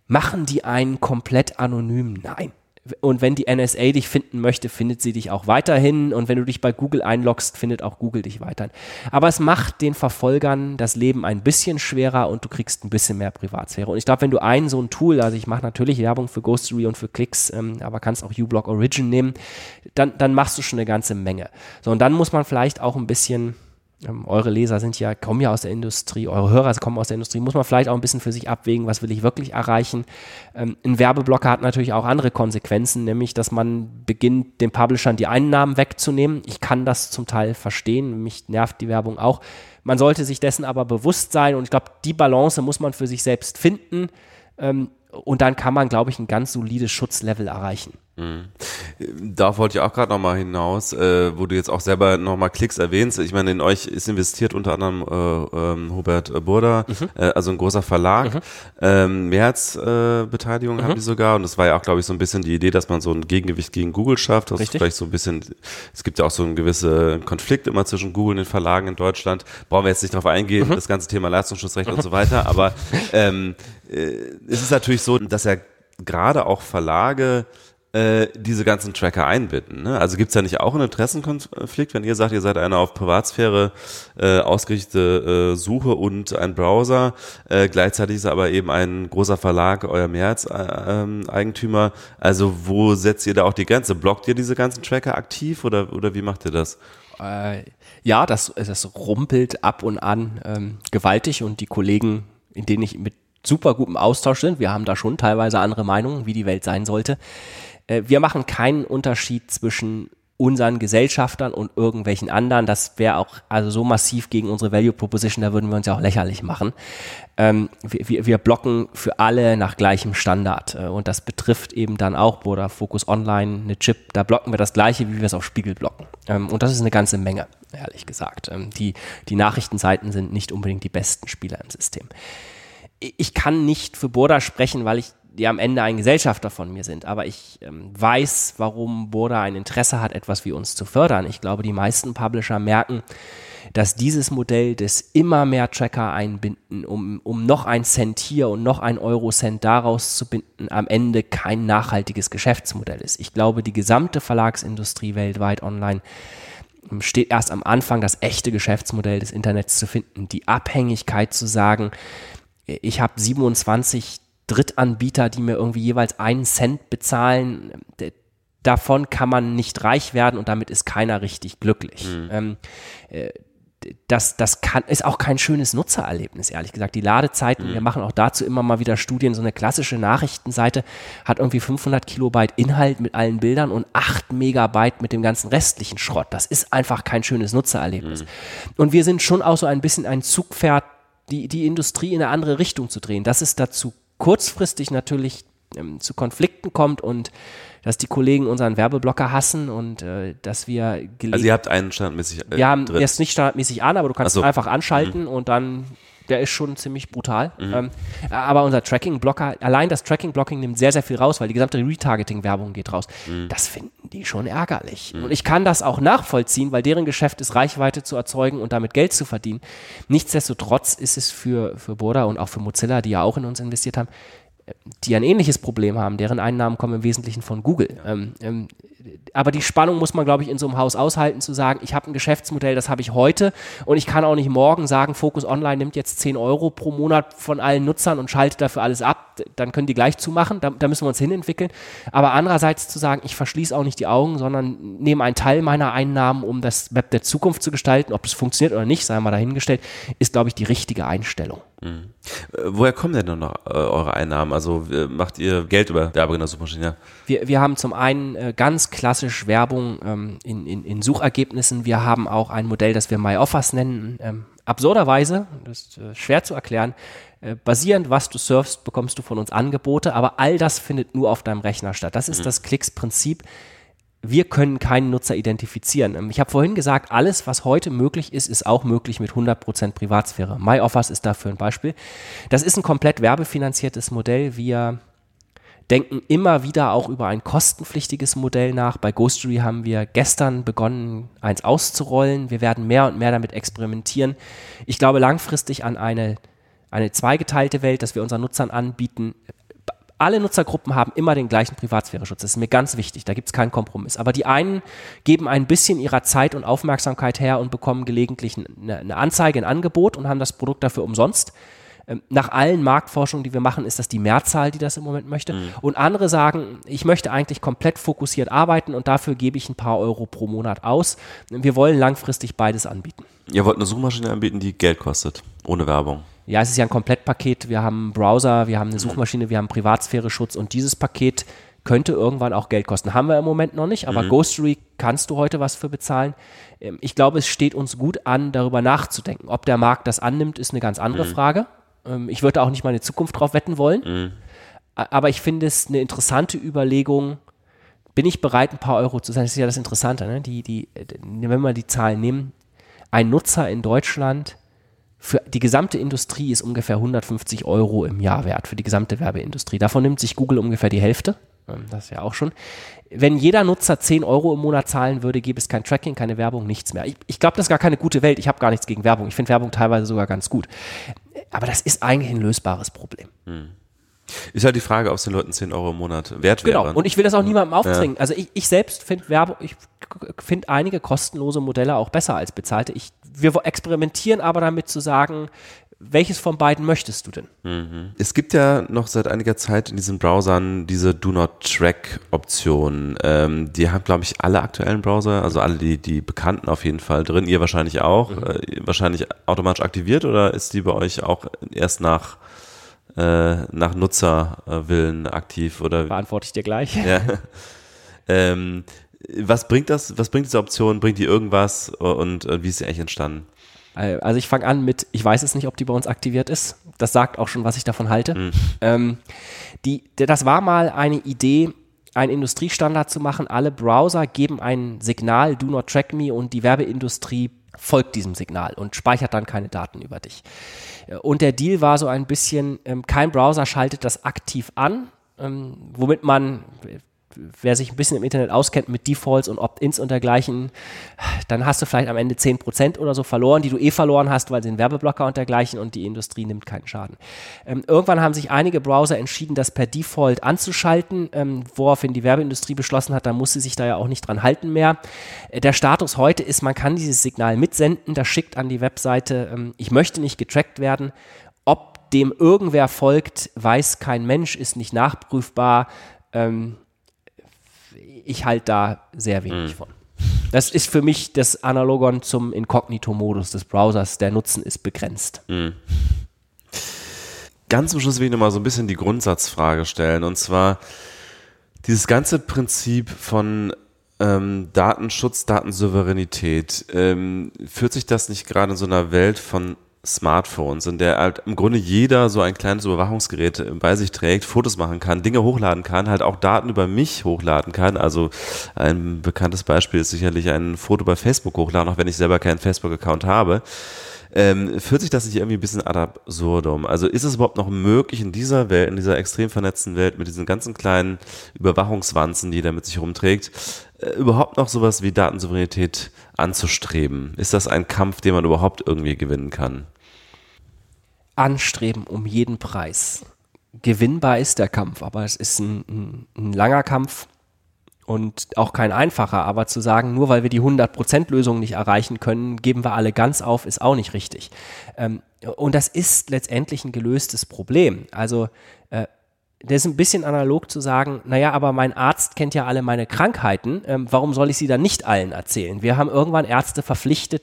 Machen die einen komplett anonym? Nein. Und wenn die NSA dich finden möchte, findet sie dich auch weiterhin. Und wenn du dich bei Google einloggst, findet auch Google dich weiterhin. Aber es macht den Verfolgern das Leben ein bisschen schwerer und du kriegst ein bisschen mehr Privatsphäre. Und ich glaube, wenn du ein so ein Tool, also ich mache natürlich Werbung für Ghostery und für Klicks, ähm, aber kannst auch uBlock Origin nehmen, dann, dann machst du schon eine ganze Menge. So, und dann muss man vielleicht auch ein bisschen ähm, eure Leser sind ja, kommen ja aus der Industrie, eure Hörer kommen aus der Industrie, muss man vielleicht auch ein bisschen für sich abwägen, was will ich wirklich erreichen. Ähm, ein Werbeblocker hat natürlich auch andere Konsequenzen, nämlich, dass man beginnt, den Publishern die Einnahmen wegzunehmen. Ich kann das zum Teil verstehen, mich nervt die Werbung auch. Man sollte sich dessen aber bewusst sein und ich glaube, die Balance muss man für sich selbst finden. Ähm, und dann kann man, glaube ich, ein ganz solides Schutzlevel erreichen. Mhm. Da wollte ich auch gerade nochmal hinaus, äh, wo du jetzt auch selber nochmal Klicks erwähnst. Ich meine, in euch ist investiert unter anderem äh, ähm, Hubert Burda, mhm. äh, also ein großer Verlag. Mhm. Ähm, Mehrheitsbeteiligung äh, haben mhm. die sogar und das war ja auch, glaube ich, so ein bisschen die Idee, dass man so ein Gegengewicht gegen Google schafft. Das Richtig. ist vielleicht so ein bisschen, es gibt ja auch so einen gewissen Konflikt immer zwischen Google und den Verlagen in Deutschland. Brauchen wir jetzt nicht drauf eingehen, mhm. das ganze Thema Leistungsschutzrecht und so weiter, aber ähm, äh, es ist natürlich so, dass ja gerade auch Verlage äh, diese ganzen Tracker einbinden. Ne? Also gibt es ja nicht auch einen Interessenkonflikt, wenn ihr sagt, ihr seid eine auf Privatsphäre äh, ausgerichtete äh, Suche und ein Browser, äh, gleichzeitig ist aber eben ein großer Verlag euer Mehrheitseigentümer. also wo setzt ihr da auch die Grenze? Blockt ihr diese ganzen Tracker aktiv oder, oder wie macht ihr das? Äh, ja, das, das rumpelt ab und an ähm, gewaltig und die Kollegen, in denen ich mit super gutem Austausch sind, wir haben da schon teilweise andere Meinungen, wie die Welt sein sollte, äh, wir machen keinen Unterschied zwischen unseren Gesellschaftern und irgendwelchen anderen. Das wäre auch also so massiv gegen unsere Value Proposition, da würden wir uns ja auch lächerlich machen. Ähm, wir, wir blocken für alle nach gleichem Standard äh, und das betrifft eben dann auch oder Focus Online, eine Chip, da blocken wir das gleiche, wie wir es auf Spiegel blocken. Ähm, und das ist eine ganze Menge, ehrlich gesagt. Ähm, die, die Nachrichtenseiten sind nicht unbedingt die besten Spieler im System. Ich kann nicht für Burda sprechen, weil ich die am Ende ein Gesellschafter von mir sind. Aber ich ähm, weiß, warum Burda ein Interesse hat, etwas wie uns zu fördern. Ich glaube, die meisten Publisher merken, dass dieses Modell des immer mehr Tracker einbinden, um, um noch ein Cent hier und noch ein Euro-Cent daraus zu binden, am Ende kein nachhaltiges Geschäftsmodell ist. Ich glaube, die gesamte Verlagsindustrie weltweit online ähm, steht erst am Anfang, das echte Geschäftsmodell des Internets zu finden. Die Abhängigkeit zu sagen, ich habe 27 Drittanbieter, die mir irgendwie jeweils einen Cent bezahlen, davon kann man nicht reich werden und damit ist keiner richtig glücklich. Mhm. Ähm, äh, das, das kann, ist auch kein schönes Nutzererlebnis, ehrlich gesagt. Die Ladezeiten, mhm. wir machen auch dazu immer mal wieder Studien. So eine klassische Nachrichtenseite hat irgendwie 500 Kilobyte Inhalt mit allen Bildern und 8 Megabyte mit dem ganzen restlichen Schrott. Das ist einfach kein schönes Nutzererlebnis. Mhm. Und wir sind schon auch so ein bisschen ein Zugpferd, die, die Industrie in eine andere Richtung zu drehen. Das ist dazu kurzfristig natürlich ähm, zu Konflikten kommt und dass die Kollegen unseren Werbeblocker hassen und äh, dass wir Also ihr habt einen standardmäßig äh, Wir haben drin. jetzt nicht standardmäßig an, aber du kannst so. einfach anschalten mhm. und dann der ist schon ziemlich brutal. Mhm. Ähm, aber unser Tracking-Blocker, allein das Tracking-Blocking nimmt sehr, sehr viel raus, weil die gesamte Retargeting-Werbung geht raus. Mhm. Das finden die schon ärgerlich. Mhm. Und ich kann das auch nachvollziehen, weil deren Geschäft ist, Reichweite zu erzeugen und damit Geld zu verdienen. Nichtsdestotrotz ist es für, für Burda und auch für Mozilla, die ja auch in uns investiert haben, die ein ähnliches Problem haben, deren Einnahmen kommen im Wesentlichen von Google. Ähm, ähm, aber die Spannung muss man, glaube ich, in so einem Haus aushalten, zu sagen, ich habe ein Geschäftsmodell, das habe ich heute und ich kann auch nicht morgen sagen, Focus Online nimmt jetzt 10 Euro pro Monat von allen Nutzern und schaltet dafür alles ab, dann können die gleich zumachen, da, da müssen wir uns hinentwickeln. Aber andererseits zu sagen, ich verschließe auch nicht die Augen, sondern nehme einen Teil meiner Einnahmen, um das Web der Zukunft zu gestalten, ob das funktioniert oder nicht, sei mal dahingestellt, ist, glaube ich, die richtige Einstellung. Mhm. Woher kommen denn noch äh, eure Einnahmen? Also äh, macht ihr Geld über Werbung in der Suchmaschine? Wir, wir haben zum einen äh, ganz klassisch Werbung ähm, in, in, in, Suchergebnissen. Wir haben auch ein Modell, das wir MyOffers nennen. Ähm, absurderweise, das ist schwer zu erklären, basierend, was du surfst, bekommst du von uns Angebote, aber all das findet nur auf deinem Rechner statt. Das ist mhm. das Klicks-Prinzip wir können keinen Nutzer identifizieren. Ähm, ich habe vorhin gesagt, alles, was heute möglich ist, ist auch möglich mit 100% Privatsphäre. MyOffers ist dafür ein Beispiel. Das ist ein komplett werbefinanziertes Modell. Wir denken immer wieder auch über ein kostenpflichtiges Modell nach. Bei Ghostery haben wir gestern begonnen, eins auszurollen. Wir werden mehr und mehr damit experimentieren. Ich glaube langfristig an eine, eine zweigeteilte Welt, dass wir unseren Nutzern anbieten, alle Nutzergruppen haben immer den gleichen Privatsphäre-Schutz. Das ist mir ganz wichtig, da gibt es keinen Kompromiss. Aber die einen geben ein bisschen ihrer Zeit und Aufmerksamkeit her und bekommen gelegentlich eine, eine Anzeige, ein Angebot und haben das Produkt dafür umsonst. Ähm, nach allen Marktforschungen, die wir machen, ist das die Mehrzahl, die das im Moment möchte. Mhm. Und andere sagen, ich möchte eigentlich komplett fokussiert arbeiten und dafür gebe ich ein paar Euro pro Monat aus. Wir wollen langfristig beides anbieten. Ihr wollt eine Suchmaschine anbieten, die Geld kostet, ohne Werbung. Ja, es ist ja ein Komplettpaket. Wir haben einen Browser, wir haben eine Suchmaschine, wir haben Privatsphäre-Schutz und dieses Paket könnte irgendwann auch Geld kosten. Haben wir im Moment noch nicht, aber mhm. Ghostery kannst du heute was für bezahlen. Ähm, ich glaube, es steht uns gut an, darüber nachzudenken. Ob der Markt das annimmt, ist eine ganz andere mhm. Frage. Ähm, ich würde auch nicht meine Zukunft drauf wetten wollen. Mhm. Aber ich finde es eine interessante Überlegung. Bin ich bereit, ein paar Euro zu sein? Das ist ja das Interessante. Ne? Die, die, wenn wir die Zahlen nehmen, ein Nutzer in Deutschland für die gesamte Industrie ist ungefähr 150 Euro im Jahr wert, für die gesamte Werbeindustrie. Davon nimmt sich Google ungefähr die Hälfte. Ähm, das ist ja auch schon. Wenn jeder Nutzer 10 Euro im Monat zahlen würde, gäbe es kein Tracking, keine Werbung, nichts mehr. Ich, ich glaube, das ist gar keine gute Welt. Ich habe gar nichts gegen Werbung. Ich finde Werbung teilweise sogar ganz gut. Aber das ist eigentlich ein lösbares Problem. Hm. Ist halt die Frage, ob es den Leuten 10 Euro im Monat wert wäre. Genau, und ich will das auch niemandem aufzwingen. Ja. Also ich, ich selbst finde Werbung, ich finde einige kostenlose Modelle auch besser als bezahlte. Ich, wir experimentieren aber damit zu sagen, welches von beiden möchtest du denn? Mhm. Es gibt ja noch seit einiger Zeit in diesen Browsern diese Do Not Track Option. Ähm, die haben, glaube ich, alle aktuellen Browser, also alle die, die bekannten auf jeden Fall drin. Ihr wahrscheinlich auch. Mhm. Äh, wahrscheinlich automatisch aktiviert oder ist die bei euch auch erst nach äh, nach Nutzerwillen aktiv oder? Beantworte ich dir gleich. Ja. ähm, was bringt das? Was bringt diese Option? Bringt die irgendwas und äh, wie ist sie eigentlich entstanden? Äh, also ich fange an mit, ich weiß es nicht, ob die bei uns aktiviert ist. Das sagt auch schon, was ich davon halte. Mhm. Ähm, die, das war mal eine Idee, einen Industriestandard zu machen. Alle Browser geben ein Signal, do not track me, und die Werbeindustrie folgt diesem Signal und speichert dann keine Daten über dich. Und der Deal war so ein bisschen, ähm, kein Browser schaltet das aktiv an, ähm, womit man wer sich ein bisschen im Internet auskennt mit Defaults und Opt-ins und dergleichen, dann hast du vielleicht am Ende 10% oder so verloren, die du eh verloren hast, weil sie einen Werbeblocker und dergleichen und die Industrie nimmt keinen Schaden. Ähm, irgendwann haben sich einige Browser entschieden, das per Default anzuschalten, ähm, woraufhin die Werbeindustrie beschlossen hat, da muss sie sich da ja auch nicht dran halten mehr. Äh, der Status heute ist, man kann dieses Signal mitsenden, das schickt an die Webseite, ähm, ich möchte nicht getrackt werden. Ob dem irgendwer folgt, weiß kein Mensch, ist nicht nachprüfbar. Ähm, ich halte da sehr wenig mhm. von. Das ist für mich das Analogon zum Inkognito-Modus des Browsers. Der Nutzen ist begrenzt. Mhm. Ganz zum Schluss will ich nochmal so ein bisschen die Grundsatzfrage stellen. Und zwar dieses ganze Prinzip von ähm, Datenschutz, Datensouveränität, ähm, führt sich das nicht gerade in so einer Welt von Smartphones, in der halt im Grunde jeder so ein kleines Überwachungsgerät bei sich trägt, Fotos machen kann, Dinge hochladen kann, halt auch Daten über mich hochladen kann. Also ein bekanntes Beispiel ist sicherlich ein Foto bei Facebook hochladen, auch wenn ich selber keinen Facebook-Account habe. Ähm, führt sich das nicht irgendwie ein bisschen ad absurdum? Also ist es überhaupt noch möglich in dieser Welt, in dieser extrem vernetzten Welt mit diesen ganzen kleinen Überwachungswanzen, die da mit sich rumträgt, äh, überhaupt noch sowas wie Datensouveränität anzustreben? Ist das ein Kampf, den man überhaupt irgendwie gewinnen kann? Anstreben um jeden Preis. Gewinnbar ist der Kampf, aber es ist ein, ein, ein langer Kampf und auch kein einfacher, aber zu sagen, nur weil wir die 100%-Lösung nicht erreichen können, geben wir alle ganz auf, ist auch nicht richtig. Ähm, und das ist letztendlich ein gelöstes Problem. Also äh, das ist ein bisschen analog zu sagen, naja, aber mein Arzt kennt ja alle meine Krankheiten, ähm, warum soll ich sie dann nicht allen erzählen? Wir haben irgendwann Ärzte verpflichtet,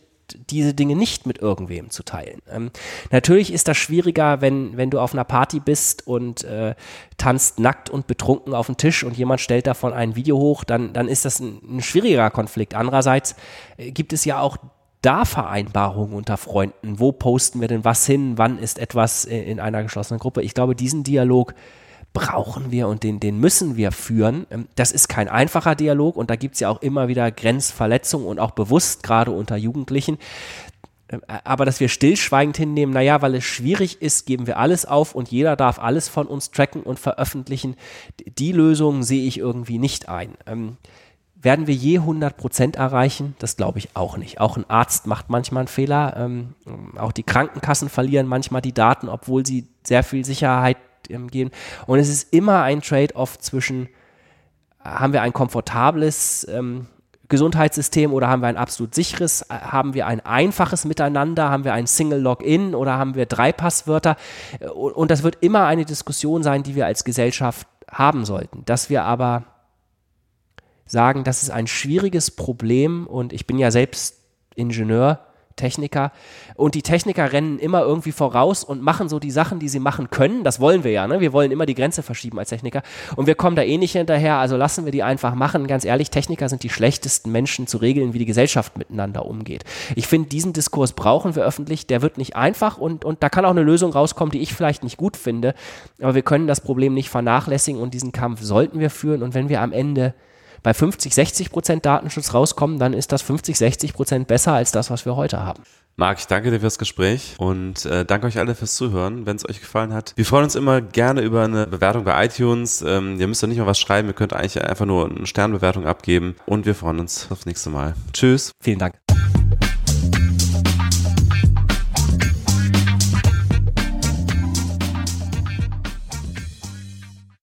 diese Dinge nicht mit irgendwem zu teilen. Ähm, natürlich ist das schwieriger, wenn, wenn du auf einer Party bist und äh, tanzt nackt und betrunken auf den Tisch und jemand stellt davon ein Video hoch, dann, dann ist das ein, ein schwieriger Konflikt. Andererseits äh, gibt es ja auch da Vereinbarungen unter Freunden. Wo posten wir denn was hin? Wann ist etwas in, in einer geschlossenen Gruppe? Ich glaube, diesen Dialog brauchen wir und den, den müssen wir führen. Ähm, das ist kein einfacher Dialog und da gibt es ja auch immer wieder Grenzverletzungen und auch bewusst gerade unter Jugendlichen. Ähm, aber dass wir stillschweigend hinnehmen, naja, weil es schwierig ist, geben wir alles auf und jeder darf alles von uns tracken und veröffentlichen, die Lösung sehe ich irgendwie nicht ein. Ähm, werden wir je 100 Prozent erreichen? Das glaube ich auch nicht. Auch ein Arzt macht manchmal einen Fehler. Ähm, auch die Krankenkassen verlieren manchmal die Daten, obwohl sie sehr viel Sicherheit ähm, gehen. Und es ist immer ein Trade-off zwischen, haben wir ein komfortables ähm, Gesundheitssystem oder haben wir ein absolut sicheres? Haben wir ein einfaches Miteinander? Haben wir ein Single Login oder haben wir drei Passwörter? Und das wird immer eine Diskussion sein, die wir als Gesellschaft haben sollten. Dass wir aber sagen, das ist ein schwieriges Problem und ich bin ja selbst Ingenieur Techniker. Und die Techniker rennen immer irgendwie voraus und machen so die Sachen, die sie machen können. Das wollen wir ja, ne? Wir wollen immer die Grenze verschieben als Techniker. Und wir kommen da eh nicht hinterher, also lassen wir die einfach machen. Ganz ehrlich, Techniker sind die schlechtesten Menschen zu regeln, wie die Gesellschaft miteinander umgeht. Ich finde, diesen Diskurs brauchen wir öffentlich. Der wird nicht einfach und, und da kann auch eine Lösung rauskommen, die ich vielleicht nicht gut finde. Aber wir können das Problem nicht vernachlässigen und diesen Kampf sollten wir führen. Und wenn wir am Ende bei 50, 60 Prozent Datenschutz rauskommen, dann ist das 50, 60 Prozent besser als das, was wir heute haben. Marc, ich danke dir fürs Gespräch und äh, danke euch alle fürs Zuhören, wenn es euch gefallen hat. Wir freuen uns immer gerne über eine Bewertung bei iTunes. Ähm, ihr müsst ja nicht mal was schreiben, ihr könnt eigentlich einfach nur eine Sternbewertung abgeben und wir freuen uns aufs nächste Mal. Tschüss. Vielen Dank.